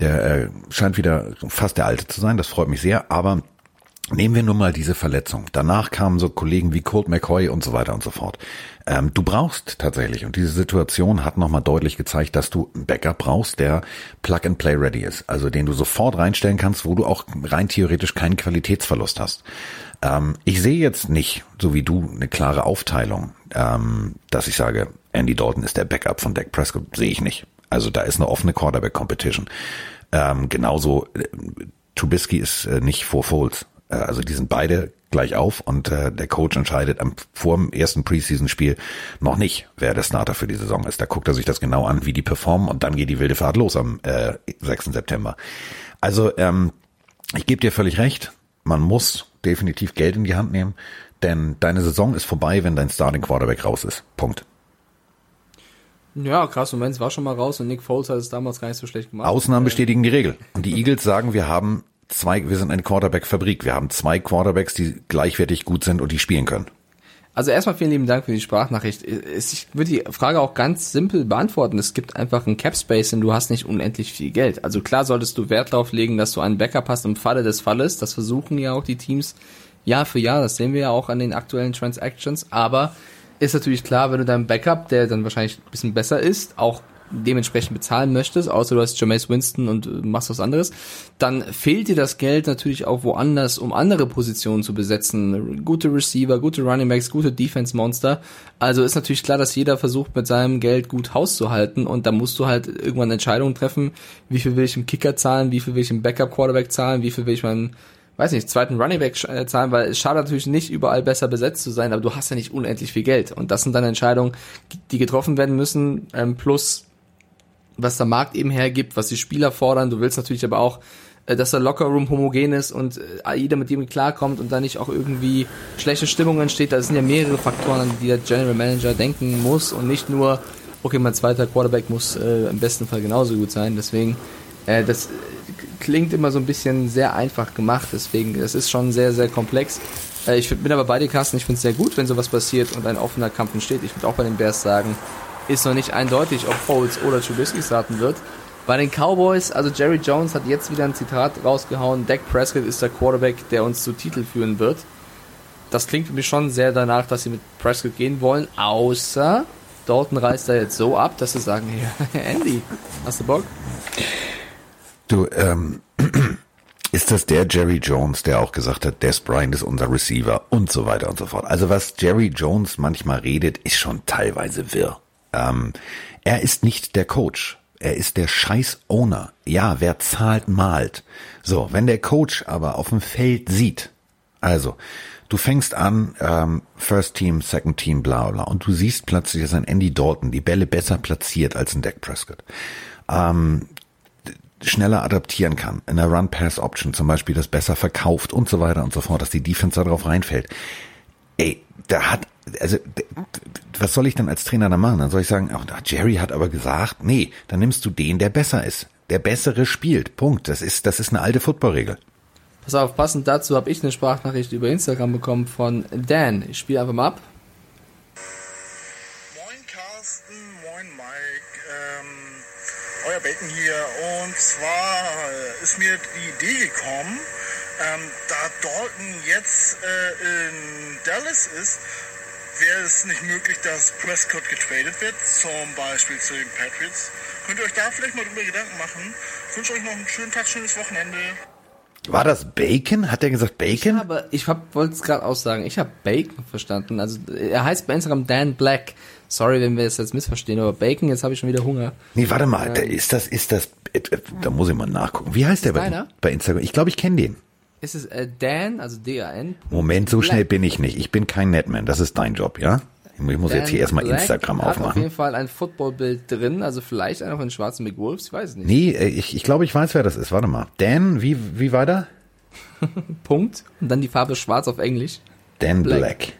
der äh, scheint wieder fast der Alte zu sein, das freut mich sehr, aber Nehmen wir nur mal diese Verletzung. Danach kamen so Kollegen wie Colt McCoy und so weiter und so fort. Ähm, du brauchst tatsächlich, und diese Situation hat nochmal deutlich gezeigt, dass du einen Backup brauchst, der Plug-and-Play ready ist. Also den du sofort reinstellen kannst, wo du auch rein theoretisch keinen Qualitätsverlust hast. Ähm, ich sehe jetzt nicht, so wie du, eine klare Aufteilung, ähm, dass ich sage, Andy Dalton ist der Backup von Dak Prescott. Sehe ich nicht. Also da ist eine offene Quarterback-Competition. Ähm, genauso, äh, Trubisky ist äh, nicht vor Foles. Äh, Also die sind beide gleich auf und äh, der Coach entscheidet am, vor dem ersten Preseason-Spiel noch nicht, wer der Starter für die Saison ist. Da guckt er sich das genau an, wie die performen und dann geht die wilde Fahrt los am äh, 6. September. Also ähm, ich gebe dir völlig recht, man muss definitiv Geld in die Hand nehmen, denn deine Saison ist vorbei, wenn dein Starting Quarterback raus ist. Punkt. Ja, krass, Moment, es war schon mal raus und Nick Foles hat es damals gar nicht so schlecht gemacht. Ausnahmen bestätigen die Regel. Und die Eagles sagen, wir haben zwei, wir sind eine Quarterback-Fabrik. Wir haben zwei Quarterbacks, die gleichwertig gut sind und die spielen können. Also erstmal vielen lieben Dank für die Sprachnachricht. Ich würde die Frage auch ganz simpel beantworten. Es gibt einfach einen Cap Space und du hast nicht unendlich viel Geld. Also klar solltest du Wert darauf legen, dass du einen Backup hast im Falle des Falles. Das versuchen ja auch die Teams Jahr für Jahr. Das sehen wir ja auch an den aktuellen Transactions. Aber ist natürlich klar, wenn du deinen Backup, der dann wahrscheinlich ein bisschen besser ist, auch dementsprechend bezahlen möchtest, außer du hast Jameis Winston und äh, machst was anderes, dann fehlt dir das Geld natürlich auch woanders, um andere Positionen zu besetzen. Gute Receiver, gute Running Backs, gute Defense Monster. Also ist natürlich klar, dass jeder versucht, mit seinem Geld gut Haus zu halten und da musst du halt irgendwann Entscheidungen treffen, wie viel will ich im Kicker zahlen, wie viel will ich im Backup Quarterback zahlen, wie viel will ich meinen weiß nicht, zweiten Running Back äh, zahlen, weil es schadet natürlich nicht, überall besser besetzt zu sein, aber du hast ja nicht unendlich viel Geld. Und das sind dann Entscheidungen, die getroffen werden müssen, ähm, plus was der Markt eben hergibt, was die Spieler fordern. Du willst natürlich aber auch, äh, dass der Lockerroom homogen ist und äh, jeder mit dem klarkommt und da nicht auch irgendwie schlechte Stimmung entsteht. Da sind ja mehrere Faktoren, an die der General Manager denken muss und nicht nur, okay, mein zweiter Quarterback muss äh, im besten Fall genauso gut sein. Deswegen, äh, das klingt immer so ein bisschen sehr einfach gemacht. Deswegen, es ist schon sehr, sehr komplex. Äh, ich bin aber bei dir, Carsten. Ich finde es sehr gut, wenn sowas passiert und ein offener Kampf entsteht. Ich würde auch bei den Bears sagen, ist noch nicht eindeutig, ob Foles oder Trubisky starten wird. Bei den Cowboys, also Jerry Jones hat jetzt wieder ein Zitat rausgehauen, Dak Prescott ist der Quarterback, der uns zu Titel führen wird. Das klingt für mich schon sehr danach, dass sie mit Prescott gehen wollen, außer Dalton reißt da jetzt so ab, dass sie sagen, ja, Andy, hast du Bock? Du, ähm, ist das der Jerry Jones, der auch gesagt hat, Des Bryant ist unser Receiver und so weiter und so fort. Also was Jerry Jones manchmal redet, ist schon teilweise wirr. Ähm, er ist nicht der Coach. Er ist der scheiß Owner. Ja, wer zahlt, malt. So, wenn der Coach aber auf dem Feld sieht, also, du fängst an, ähm, First Team, Second Team, bla bla, und du siehst plötzlich, dass ein Andy Dalton die Bälle besser platziert als ein Dak Prescott. Ähm, schneller adaptieren kann, in der Run-Pass-Option zum Beispiel das besser verkauft und so weiter und so fort, dass die Defense darauf reinfällt. Ey, da hat also was soll ich denn als Trainer da machen? Dann soll ich sagen, ach, Jerry hat aber gesagt, nee, dann nimmst du den, der besser ist. Der bessere spielt. Punkt. Das ist, das ist eine alte Footballregel. Pass auf, passend dazu habe ich eine Sprachnachricht über Instagram bekommen von Dan. Ich spiele einfach mal ab. Moin Carsten, moin Mike, ähm, euer Bacon hier. Und zwar ist mir die Idee gekommen, ähm, da Dalton jetzt äh, in Dallas ist, wäre es nicht möglich, dass Prescott getradet wird, zum Beispiel zu den Patriots. Könnt ihr euch da vielleicht mal drüber Gedanken machen? Ich wünsche euch noch einen schönen Tag, schönes Wochenende. War das Bacon? Hat er gesagt Bacon? Ich, habe, ich wollte es gerade aussagen. Ich habe Bacon verstanden. Also er heißt bei Instagram Dan Black. Sorry, wenn wir es jetzt missverstehen, aber Bacon, jetzt habe ich schon wieder Hunger. Nee, warte mal, ähm, ist das, ist das, äh, da muss ich mal nachgucken. Wie heißt der bei, bei Instagram? Ich glaube, ich kenne den. Ist es äh, Dan, also D-A-N? Moment, so Black. schnell bin ich nicht. Ich bin kein Netman. Das ist dein Job, ja? Ich muss Dan jetzt hier erstmal Instagram hat aufmachen. auf jeden Fall ein Footballbild drin, also vielleicht auch in schwarzen McWolves, ich weiß es nicht. Nee, äh, ich, ich glaube, ich weiß, wer das ist. Warte mal. Dan, wie, wie weiter? Punkt. Und dann die Farbe schwarz auf Englisch. Dan Black. Black.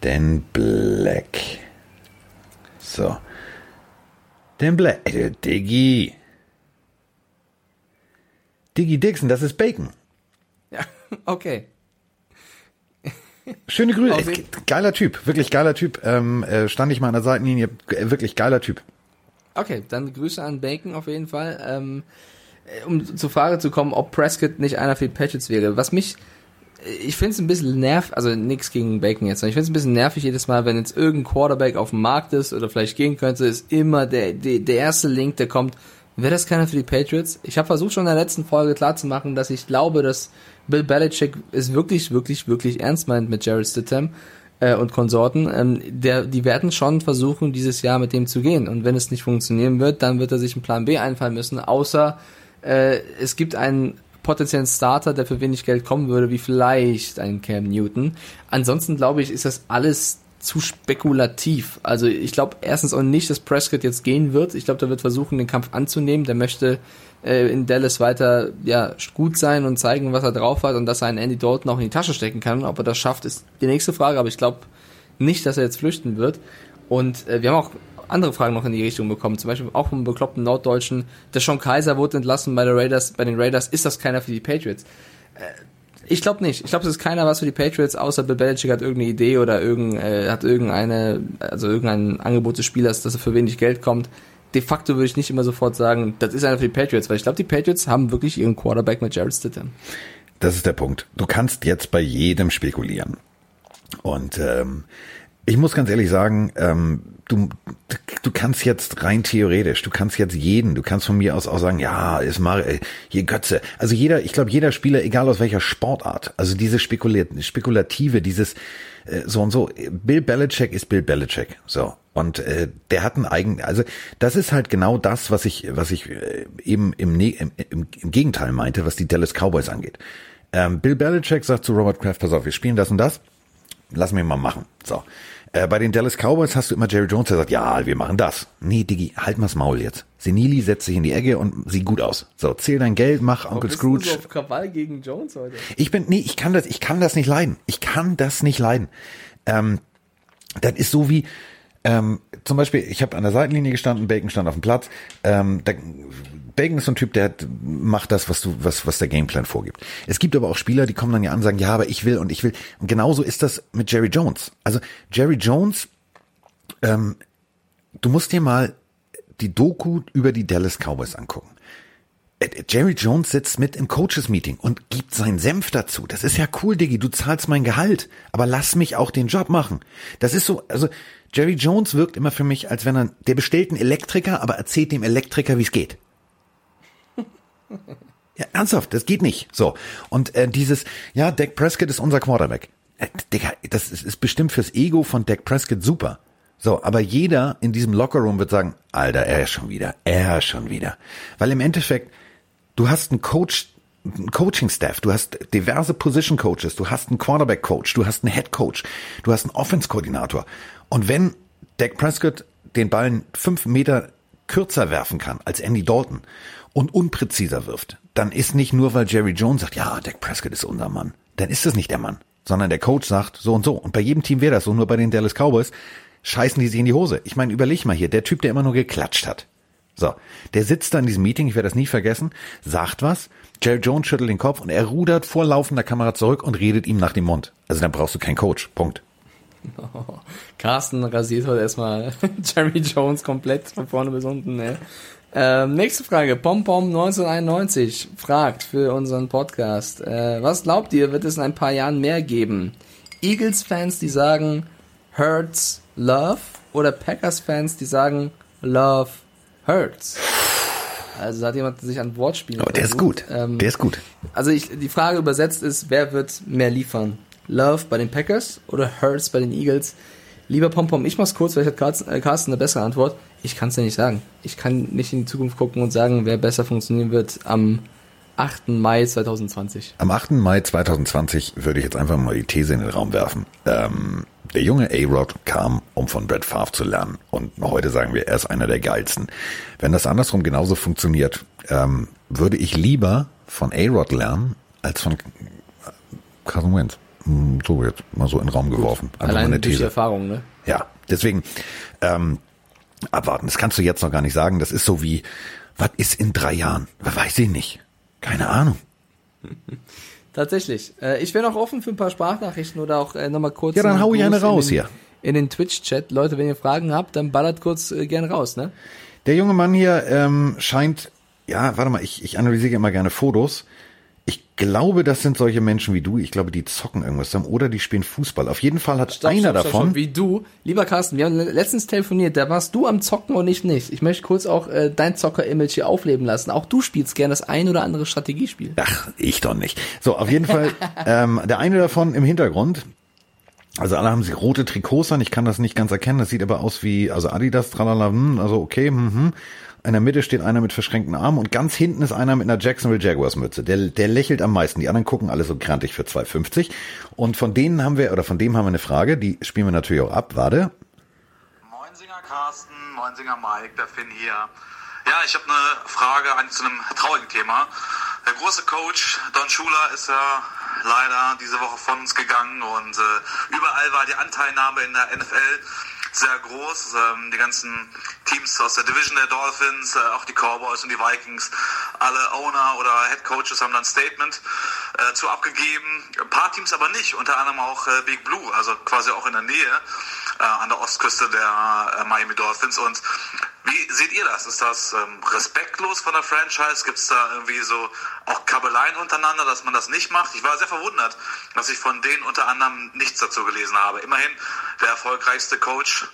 Dan Black. So. Dan Black. Äh, Diggi. Diggy Dixon, das ist Bacon. Ja, okay. Schöne Grüße. Geiler Typ, wirklich geiler Typ. Ähm, äh, stand ich mal an der Seitenlinie, äh, wirklich geiler Typ. Okay, dann Grüße an Bacon auf jeden Fall. Ähm, äh, um zur Frage zu kommen, ob Prescott nicht einer für die Patriots wäre. Was mich, ich finde es ein bisschen nervig, also nichts gegen Bacon jetzt, ich finde es ein bisschen nervig jedes Mal, wenn jetzt irgendein Quarterback auf dem Markt ist oder vielleicht gehen könnte, ist immer der, der, der erste Link, der kommt, Wäre das keiner für die Patriots? Ich habe versucht schon in der letzten Folge klarzumachen, dass ich glaube, dass Bill Belichick es wirklich, wirklich, wirklich ernst meint mit Jared Stidham äh, und Konsorten. Ähm, der, die werden schon versuchen, dieses Jahr mit dem zu gehen. Und wenn es nicht funktionieren wird, dann wird er sich einen Plan B einfallen müssen. Außer äh, es gibt einen potenziellen Starter, der für wenig Geld kommen würde, wie vielleicht ein Cam Newton. Ansonsten glaube ich, ist das alles zu spekulativ. Also ich glaube erstens auch nicht, dass Prescott jetzt gehen wird. Ich glaube, der wird versuchen, den Kampf anzunehmen. Der möchte äh, in Dallas weiter ja gut sein und zeigen, was er drauf hat und dass er einen Andy Dalton auch in die Tasche stecken kann. Ob er das schafft, ist die nächste Frage. Aber ich glaube nicht, dass er jetzt flüchten wird. Und äh, wir haben auch andere Fragen noch in die Richtung bekommen. Zum Beispiel auch vom bekloppten Norddeutschen. Der Sean Kaiser wurde entlassen bei, der Raiders, bei den Raiders. Ist das keiner für die Patriots? Äh, ich glaube nicht. Ich glaube, es ist keiner was für die Patriots, außer Bill Belichick hat irgendeine Idee oder irgend, äh, hat irgendeine, also irgendein Angebot des Spielers, dass er für wenig Geld kommt. De facto würde ich nicht immer sofort sagen, das ist einer für die Patriots, weil ich glaube, die Patriots haben wirklich ihren Quarterback mit Jared Stidham. Das ist der Punkt. Du kannst jetzt bei jedem spekulieren. Und ähm, ich muss ganz ehrlich sagen, ähm, du, du kannst jetzt rein theoretisch, du kannst jetzt jeden, du kannst von mir aus auch sagen, ja, ist mal äh, hier Götze. Also jeder, ich glaube, jeder Spieler, egal aus welcher Sportart, also diese Spekulat Spekulative, dieses äh, so und so, Bill Belichick ist Bill Belichick. So. Und äh, der hat einen eigenen, also das ist halt genau das, was ich, was ich äh, eben im, ne im, im, im Gegenteil meinte, was die Dallas Cowboys angeht. Ähm, Bill Belichick sagt zu Robert Kraft, pass auf, wir spielen das und das, lass mich mal machen. So. Äh, bei den Dallas Cowboys hast du immer Jerry Jones, der sagt, ja, wir machen das. Nee, Diggi, halt mal's Maul jetzt. Senili setzt sich in die Ecke und sieht gut aus. So, zähl dein Geld, mach Onkel Scrooge. Du auf Krawall gegen Jones heute? Ich bin, nee, ich kann das, ich kann das nicht leiden. Ich kann das nicht leiden. Ähm, das ist so wie, ähm, zum Beispiel, ich habe an der Seitenlinie gestanden, Bacon stand auf dem Platz. Ähm, da, Bacon ist so ein Typ, der macht das, was du, was, was der Gameplan vorgibt. Es gibt aber auch Spieler, die kommen dann ja an und sagen, ja, aber ich will und ich will. Und genauso ist das mit Jerry Jones. Also Jerry Jones, ähm, du musst dir mal die Doku über die Dallas Cowboys angucken. Äh, Jerry Jones sitzt mit im Coaches Meeting und gibt seinen Senf dazu. Das ist ja cool, Diggi. Du zahlst mein Gehalt, aber lass mich auch den Job machen. Das ist so, also Jerry Jones wirkt immer für mich, als wenn er, der bestellt einen Elektriker, aber erzählt dem Elektriker, wie es geht. Ja, ernsthaft, das geht nicht. So. Und äh, dieses, ja, Dak Prescott ist unser Quarterback. Äh, Digga, das ist, ist bestimmt fürs Ego von Dak Prescott super. So, aber jeder in diesem Lockerroom wird sagen, Alter, er ist schon wieder, er ist schon wieder. Weil im Endeffekt, du hast einen Coach, einen Coaching-Staff, du hast diverse Position-Coaches, du hast einen Quarterback-Coach, du hast einen Head-Coach, du hast einen Offense-Koordinator. Und wenn Dak Prescott den Ball fünf Meter kürzer werfen kann als Andy Dalton und unpräziser wirft, dann ist nicht nur, weil Jerry Jones sagt, ja, Dak Prescott ist unser Mann, dann ist das nicht der Mann, sondern der Coach sagt so und so. Und bei jedem Team wäre das so, nur bei den Dallas Cowboys scheißen die sich in die Hose. Ich meine, überleg mal hier, der Typ, der immer nur geklatscht hat. So, der sitzt da in diesem Meeting, ich werde das nie vergessen, sagt was, Jerry Jones schüttelt den Kopf und er rudert vor laufender Kamera zurück und redet ihm nach dem Mund. Also dann brauchst du keinen Coach. Punkt. Oh, Carsten rasiert heute erstmal Jerry Jones komplett von vorne bis unten. Ne? Ähm, nächste Frage. Pompom 1991 fragt für unseren Podcast. Äh, was glaubt ihr, wird es in ein paar Jahren mehr geben? Eagles-Fans, die sagen Hurts Love oder Packers-Fans, die sagen Love Hurts? Also da hat jemand sich an Wortspielen Aber der ist gut. Ähm, der ist gut. Also ich, die Frage übersetzt ist, wer wird mehr liefern? Love bei den Packers oder Hurts bei den Eagles? Lieber Pompom, ich mach's kurz, vielleicht hat Carsten äh, Carsten eine bessere Antwort. Ich kann's dir nicht sagen. Ich kann nicht in die Zukunft gucken und sagen, wer besser funktionieren wird am 8. Mai 2020. Am 8. Mai 2020 würde ich jetzt einfach mal die These in den Raum werfen. Ähm, der junge A-Rod kam, um von Brett Favre zu lernen. Und heute sagen wir, er ist einer der geilsten. Wenn das andersrum genauso funktioniert, ähm, würde ich lieber von A-Rod lernen, als von Carson Wentz. Hm, So jetzt mal so in den Raum geworfen. Allein durch die. Erfahrung, ne? Ja, deswegen ähm, abwarten. Das kannst du jetzt noch gar nicht sagen. Das ist so wie, was ist in drei Jahren? Weiß ich nicht. Keine Ahnung. Tatsächlich. Äh, ich wäre noch offen für ein paar Sprachnachrichten oder auch äh, nochmal kurz. Ja, dann hau ich eine raus den, hier. In den Twitch-Chat. Leute, wenn ihr Fragen habt, dann ballert kurz äh, gern raus, ne? Der junge Mann hier ähm, scheint, ja, warte mal, ich, ich analysiere immer gerne Fotos. Ich glaube, das sind solche Menschen wie du. Ich glaube, die zocken irgendwas zusammen oder die spielen Fußball. Auf jeden Fall hat Stopp, einer stopp, stopp, davon. Wie du, lieber Carsten, wir haben letztens telefoniert, da warst du am Zocken und ich nicht. Ich möchte kurz auch äh, dein Zocker-Image hier aufleben lassen. Auch du spielst gern das ein oder andere Strategiespiel. Ach, ich doch nicht. So, auf jeden Fall, ähm, der eine davon im Hintergrund. Also alle haben sie rote Trikots an, ich kann das nicht ganz erkennen, das sieht aber aus wie, also Adidas, tralala, hm, also okay, hm, hm. In der Mitte steht einer mit verschränkten Armen und ganz hinten ist einer mit einer Jacksonville Jaguars Mütze. Der, der lächelt am meisten. Die anderen gucken alle so grantig für 2,50. Und von denen haben wir, oder von dem haben wir eine Frage, die spielen wir natürlich auch ab. Warte. Moinsinger Carsten, Moinsinger Mike, der Finn hier. Ja, ich habe eine Frage eigentlich zu einem traurigen Thema. Der große Coach Don Schuler ist ja leider diese Woche von uns gegangen und äh, überall war die Anteilnahme in der NFL sehr groß. Ähm, die ganzen Teams aus der Division der Dolphins, äh, auch die Cowboys und die Vikings, alle Owner oder Head Coaches haben dann ein Statement äh, zu abgegeben. Ein paar Teams aber nicht, unter anderem auch äh, Big Blue, also quasi auch in der Nähe äh, an der Ostküste der äh, Miami Dolphins. Und wie seht ihr das? Ist das ähm, respektlos von der Franchise? Gibt es da irgendwie so auch Kabeleien untereinander, dass man das nicht macht? Ich war sehr verwundert, dass ich von denen unter anderem nichts dazu gelesen habe. Immerhin der erfolgreichste Coach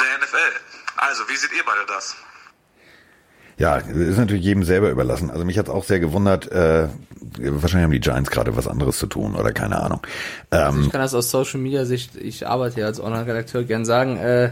der NFL. Also, wie seht ihr beide das? Ja, ist natürlich jedem selber überlassen. Also mich hat's auch sehr gewundert. Äh, wahrscheinlich haben die Giants gerade was anderes zu tun oder keine Ahnung. Ähm, ich kann das aus Social Media Sicht, ich arbeite ja als Online-Redakteur, gern sagen. Äh,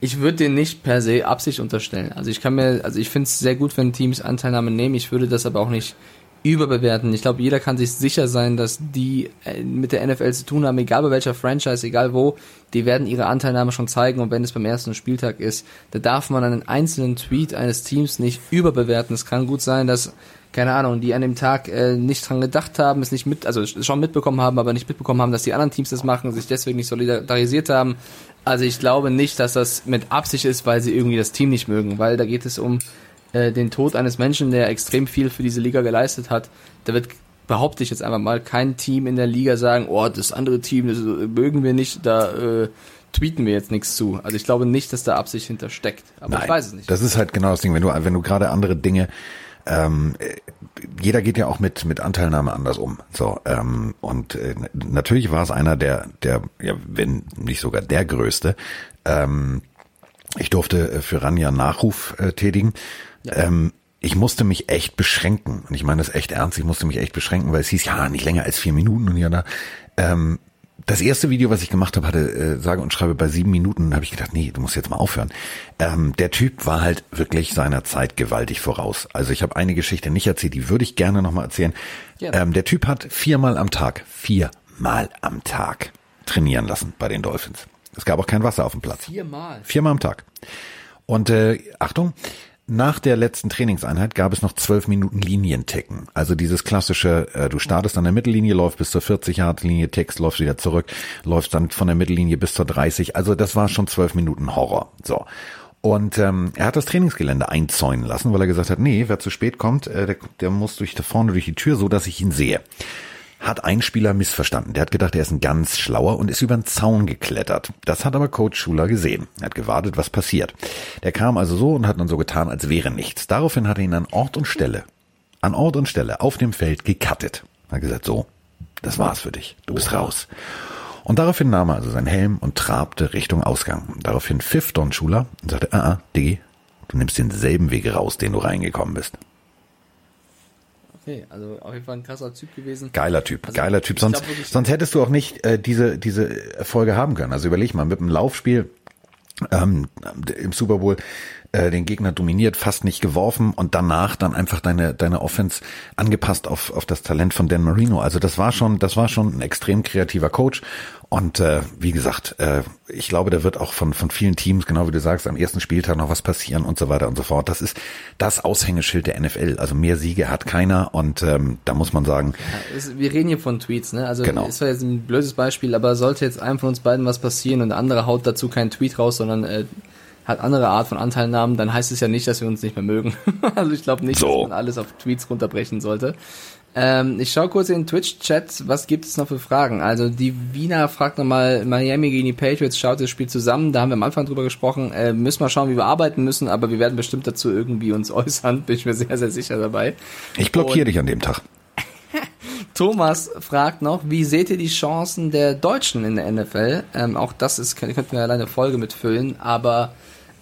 ich würde den nicht per se Absicht unterstellen. Also ich kann mir, also ich finde es sehr gut, wenn Teams Anteilnahme nehmen. Ich würde das aber auch nicht überbewerten. Ich glaube, jeder kann sich sicher sein, dass die äh, mit der NFL zu tun haben, egal bei welcher Franchise, egal wo, die werden ihre Anteilnahme schon zeigen und wenn es beim ersten Spieltag ist, da darf man einen einzelnen Tweet eines Teams nicht überbewerten. Es kann gut sein, dass keine Ahnung, die an dem Tag äh, nicht dran gedacht haben, es nicht mit, also schon mitbekommen haben, aber nicht mitbekommen haben, dass die anderen Teams das machen, sich deswegen nicht solidarisiert haben. Also ich glaube nicht, dass das mit Absicht ist, weil sie irgendwie das Team nicht mögen, weil da geht es um äh, den Tod eines Menschen, der extrem viel für diese Liga geleistet hat, da wird behaupte ich jetzt einfach mal, kein Team in der Liga sagen, oh, das andere Team, das mögen wir nicht, da äh, tweeten wir jetzt nichts zu. Also ich glaube nicht, dass da Absicht hintersteckt. Aber Nein, ich weiß es nicht. Das ist halt genau das Ding, wenn du, wenn du gerade andere Dinge ähm, jeder geht ja auch mit mit Anteilnahme anders um. So ähm, und äh, natürlich war es einer der der ja wenn nicht sogar der größte. Ähm, ich durfte äh, für Ranja Nachruf äh, tätigen ja. Ähm, ich musste mich echt beschränken. Und ich meine das echt ernst. Ich musste mich echt beschränken, weil es hieß, ja, nicht länger als vier Minuten und ja da. Ähm, das erste Video, was ich gemacht habe, hatte äh, sage und schreibe bei sieben Minuten. habe ich gedacht, nee, du musst jetzt mal aufhören. Ähm, der Typ war halt wirklich seiner Zeit gewaltig voraus. Also ich habe eine Geschichte nicht erzählt, die würde ich gerne nochmal erzählen. Ja. Ähm, der Typ hat viermal am Tag, viermal am Tag trainieren lassen bei den Dolphins. Es gab auch kein Wasser auf dem Platz. Viermal? Viermal am Tag. Und äh, Achtung, nach der letzten Trainingseinheit gab es noch zwölf Minuten Linienticken. Also dieses klassische, äh, du startest an der Mittellinie, läufst bis zur 40 Yard Linie, tickst, läufst wieder zurück, läufst dann von der Mittellinie bis zur 30. Also das war schon zwölf Minuten Horror. So. Und ähm, er hat das Trainingsgelände einzäunen lassen, weil er gesagt hat, nee, wer zu spät kommt, äh, der, der muss durch da vorne durch die Tür, so dass ich ihn sehe hat ein Spieler missverstanden. Der hat gedacht, er ist ein ganz schlauer und ist über den Zaun geklettert. Das hat aber Coach Schuler gesehen. Er hat gewartet, was passiert. Der kam also so und hat dann so getan, als wäre nichts. Daraufhin hat er ihn an Ort und Stelle, an Ort und Stelle auf dem Feld gekattet. Er hat gesagt, so, das war's für dich. Du bist raus. Und daraufhin nahm er also seinen Helm und trabte Richtung Ausgang. Daraufhin pfiff Don Schuler und sagte, ah, ah, Diggi, du nimmst denselben Weg raus, den du reingekommen bist. Okay, also auf jeden Fall ein krasser Typ gewesen. Geiler Typ, also, geiler Typ. Sonst, sonst hättest du auch nicht äh, diese, diese Erfolge haben können. Also überleg mal, mit einem Laufspiel ähm, im Super Bowl äh, den Gegner dominiert, fast nicht geworfen und danach dann einfach deine deine Offense angepasst auf auf das Talent von Dan Marino. Also das war schon das war schon ein extrem kreativer Coach und äh, wie gesagt, äh, ich glaube, da wird auch von von vielen Teams, genau wie du sagst, am ersten Spieltag noch was passieren und so weiter und so fort. Das ist das Aushängeschild der NFL. Also mehr Siege hat keiner und ähm, da muss man sagen. Ja, ist, wir reden hier von Tweets, ne? Also genau. ist zwar jetzt ein blödes Beispiel, aber sollte jetzt einem von uns beiden was passieren und der andere haut dazu keinen Tweet raus, sondern äh, hat andere Art von Anteilnahmen, dann heißt es ja nicht, dass wir uns nicht mehr mögen. also ich glaube nicht, so. dass man alles auf Tweets runterbrechen sollte. Ähm, ich schaue kurz in den Twitch-Chat, was gibt es noch für Fragen? Also die Wiener fragt nochmal, Miami gegen die Patriots, schaut das Spiel zusammen, da haben wir am Anfang drüber gesprochen, äh, müssen wir schauen, wie wir arbeiten müssen, aber wir werden bestimmt dazu irgendwie uns äußern, bin ich mir sehr, sehr sicher dabei. Ich blockiere dich an dem Tag. Thomas fragt noch, wie seht ihr die Chancen der Deutschen in der NFL? Ähm, auch das ist, könnten wir alleine Folge mitfüllen, aber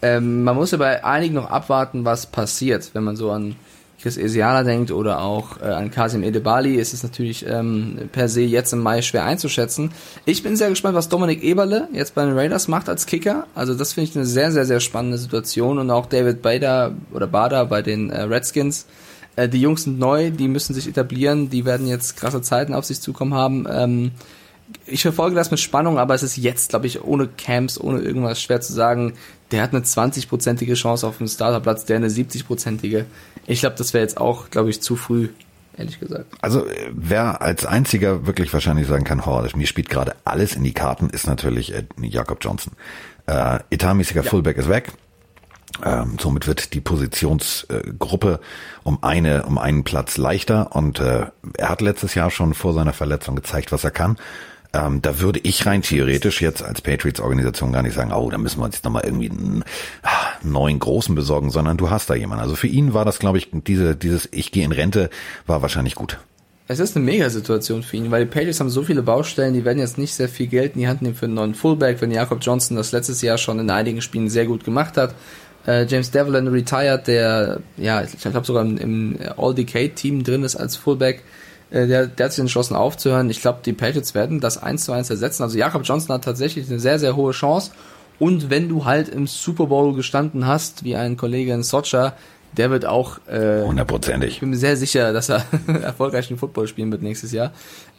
ähm, man muss ja bei einigen noch abwarten, was passiert. Wenn man so an Chris Esiala denkt oder auch äh, an Kasim Edebali, ist es natürlich ähm, per se jetzt im Mai schwer einzuschätzen. Ich bin sehr gespannt, was Dominik Eberle jetzt bei den Raiders macht als Kicker. Also das finde ich eine sehr, sehr, sehr spannende Situation. Und auch David Bader oder Bader bei den äh, Redskins. Äh, die Jungs sind neu, die müssen sich etablieren, die werden jetzt krasse Zeiten auf sich zukommen haben. Ähm, ich verfolge das mit Spannung, aber es ist jetzt, glaube ich, ohne Camps, ohne irgendwas schwer zu sagen. Der hat eine 20-prozentige Chance auf den Starterplatz, der eine 70-prozentige. Ich glaube, das wäre jetzt auch, glaube ich, zu früh, ehrlich gesagt. Also wer als einziger wirklich wahrscheinlich sagen kann, oh, mir spielt gerade alles in die Karten, ist natürlich äh, Jakob Johnson. Äh, etatmäßiger Fullback ist weg. Ähm, somit wird die Positionsgruppe um eine um einen Platz leichter und äh, er hat letztes Jahr schon vor seiner Verletzung gezeigt, was er kann. Ähm, da würde ich rein theoretisch jetzt als Patriots-Organisation gar nicht sagen, oh, da müssen wir uns jetzt nochmal irgendwie einen, ah, neuen Großen besorgen, sondern du hast da jemanden. Also für ihn war das, glaube ich, diese, dieses Ich gehe in Rente war wahrscheinlich gut. Es ist eine Mega-Situation für ihn, weil die Patriots haben so viele Baustellen, die werden jetzt nicht sehr viel Geld in die Hand nehmen für einen neuen Fullback, wenn Jakob Johnson das letztes Jahr schon in einigen Spielen sehr gut gemacht hat. Äh, James Devlin retired, der ja, ich glaube sogar im, im All-Decade-Team drin ist als Fullback. Äh, der, der hat sich entschlossen aufzuhören. Ich glaube, die Patriots werden das eins zu eins ersetzen. Also Jakob Johnson hat tatsächlich eine sehr, sehr hohe Chance. Und wenn du halt im Super Bowl gestanden hast, wie ein Kollege in Socha, der wird auch äh, Hundertprozentig. ich bin mir sehr sicher, dass er erfolgreich den Football spielen wird nächstes Jahr.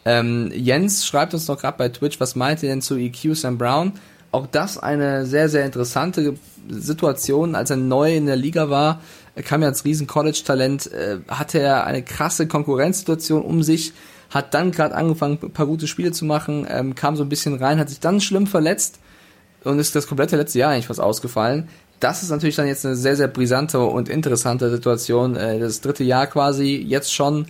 Ähm, Jens schreibt uns noch gerade bei Twitch, was meint ihr denn zu EQ Sam Brown? Auch das eine sehr, sehr interessante Situation, als er neu in der Liga war. Er kam ja als riesen College-Talent, äh, hatte er eine krasse Konkurrenzsituation um sich, hat dann gerade angefangen, ein paar gute Spiele zu machen, ähm, kam so ein bisschen rein, hat sich dann schlimm verletzt und ist das komplette letzte Jahr eigentlich fast ausgefallen. Das ist natürlich dann jetzt eine sehr, sehr brisante und interessante Situation. Äh, das dritte Jahr quasi jetzt schon.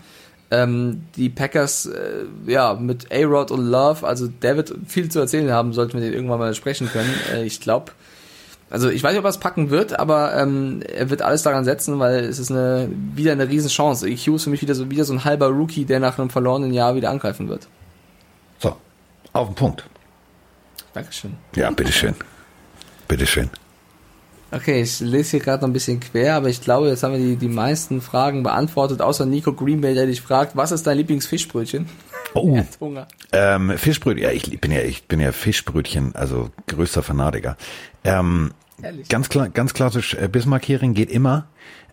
Ähm, die Packers, äh, ja, mit A-Rod und Love, also der wird viel zu erzählen haben, sollten wir den irgendwann mal sprechen können. Äh, ich glaube, also ich weiß nicht, ob er es packen wird, aber ähm, er wird alles daran setzen, weil es ist eine wieder eine Riesenchance. EQ ist für mich wieder so wieder so ein halber Rookie, der nach einem verlorenen Jahr wieder angreifen wird. So, auf den Punkt. Dankeschön. Ja, bitteschön. Bitteschön. Okay, ich lese hier gerade noch ein bisschen quer, aber ich glaube, jetzt haben wir die, die meisten Fragen beantwortet, außer Nico Greenbay, der dich fragt, was ist dein Lieblingsfischbrötchen? Oh, Er hat Hunger. ähm, Fischbrötchen, ja, ich bin ja, ich bin ja Fischbrötchen, also größter Fanatiker. Ähm, Ehrlich? ganz klar, ganz klassisch, äh, Bismarck-Hering geht immer.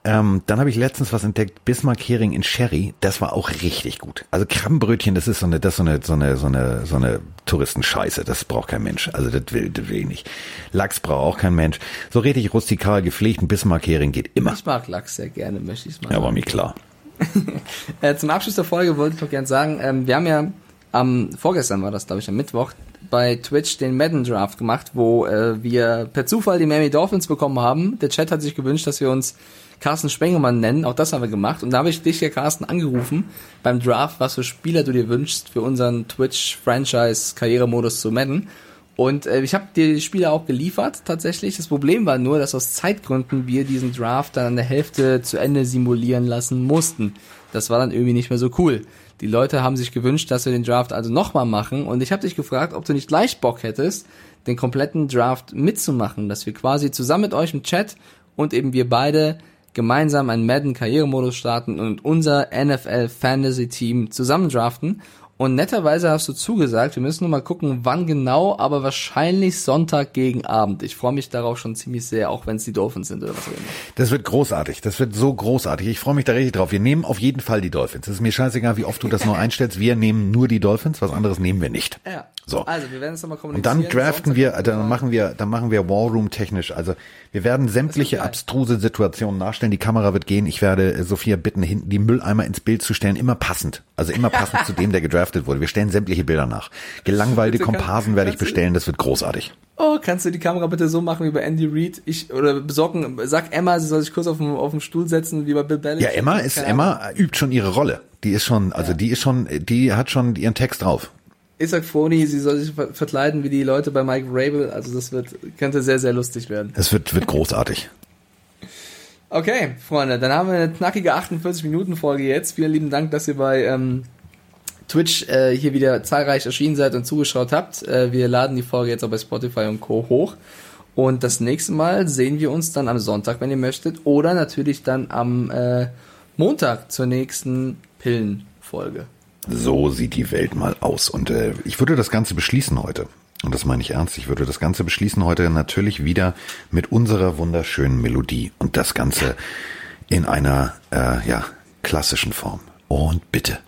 Ähm, dann habe ich letztens was entdeckt, Bismarck-Hering in Sherry, das war auch richtig gut. Also Krabbenbrötchen, das ist so eine, das ist so eine, so eine, so eine, so eine Touristenscheiße, das braucht kein Mensch. Also das will, das will ich nicht. Lachs braucht auch kein Mensch. So richtig rustikal gepflegten Bismarck-Hering geht immer. Ich mag Lachs sehr gerne, möchte ich es mal Ja, war mir klar. Äh, zum Abschluss der Folge wollte ich noch gerne sagen, ähm, wir haben ja am vorgestern war das, glaube ich, am Mittwoch bei Twitch den Madden Draft gemacht, wo äh, wir per Zufall die Miami Dolphins bekommen haben. Der Chat hat sich gewünscht, dass wir uns Carsten Spengemann nennen. Auch das haben wir gemacht. Und da habe ich dich ja, Carsten, angerufen beim Draft, was für Spieler du dir wünschst für unseren Twitch-Franchise-Karrieremodus zu Madden. Und äh, ich habe dir die Spieler auch geliefert, tatsächlich. Das Problem war nur, dass aus Zeitgründen wir diesen Draft dann an der Hälfte zu Ende simulieren lassen mussten. Das war dann irgendwie nicht mehr so cool. Die Leute haben sich gewünscht, dass wir den Draft also nochmal machen. Und ich habe dich gefragt, ob du nicht gleich Bock hättest, den kompletten Draft mitzumachen. Dass wir quasi zusammen mit euch im Chat und eben wir beide gemeinsam einen Madden-Karrieremodus starten und unser NFL Fantasy Team zusammen draften. Und netterweise hast du zugesagt, wir müssen nur mal gucken, wann genau, aber wahrscheinlich Sonntag gegen Abend. Ich freue mich darauf schon ziemlich sehr, auch wenn es die Dolphins sind oder was auch immer. Das wird großartig. Das wird so großartig. Ich freue mich da richtig drauf. Wir nehmen auf jeden Fall die Dolphins. Es ist mir scheißegal, wie oft du das nur einstellst. Wir nehmen nur die Dolphins. Was anderes nehmen wir nicht. Ja. So. Also, wir werden es nochmal Und kommunizieren. dann draften wir, dann machen wir, dann machen wir Wallroom technisch. Also wir werden sämtliche abstruse Situationen nachstellen. Die Kamera wird gehen. Ich werde äh, Sophia bitten, hinten die Mülleimer ins Bild zu stellen. Immer passend. Also immer passend zu dem, der gedraftet wurde. Wir stellen sämtliche Bilder nach. Gelangweilte Komparsen werde ich bestellen. Das wird großartig. Oh, kannst du die Kamera bitte so machen wie bei Andy Reid? Ich, oder besorgen, sag Emma, sie soll sich kurz auf den, auf den Stuhl setzen, wie bei Bill Belichick. Ja, Emma ist. Emma übt schon ihre Rolle. Die ist schon, also die ist schon, die hat schon ihren Text drauf. Ich sag Froni, sie soll sich ver verkleiden wie die Leute bei Mike Rabel. Also das wird, könnte sehr, sehr lustig werden. Es wird, wird großartig. Okay, Freunde, dann haben wir eine knackige 48-Minuten-Folge jetzt. Vielen lieben Dank, dass ihr bei ähm, Twitch äh, hier wieder zahlreich erschienen seid und zugeschaut habt. Äh, wir laden die Folge jetzt auch bei Spotify und Co. hoch. Und das nächste Mal sehen wir uns dann am Sonntag, wenn ihr möchtet. Oder natürlich dann am äh, Montag zur nächsten Pillenfolge. So sieht die Welt mal aus. Und äh, ich würde das Ganze beschließen heute. Und das meine ich ernst. Ich würde das Ganze beschließen heute natürlich wieder mit unserer wunderschönen Melodie. Und das Ganze in einer äh, ja, klassischen Form. Und bitte.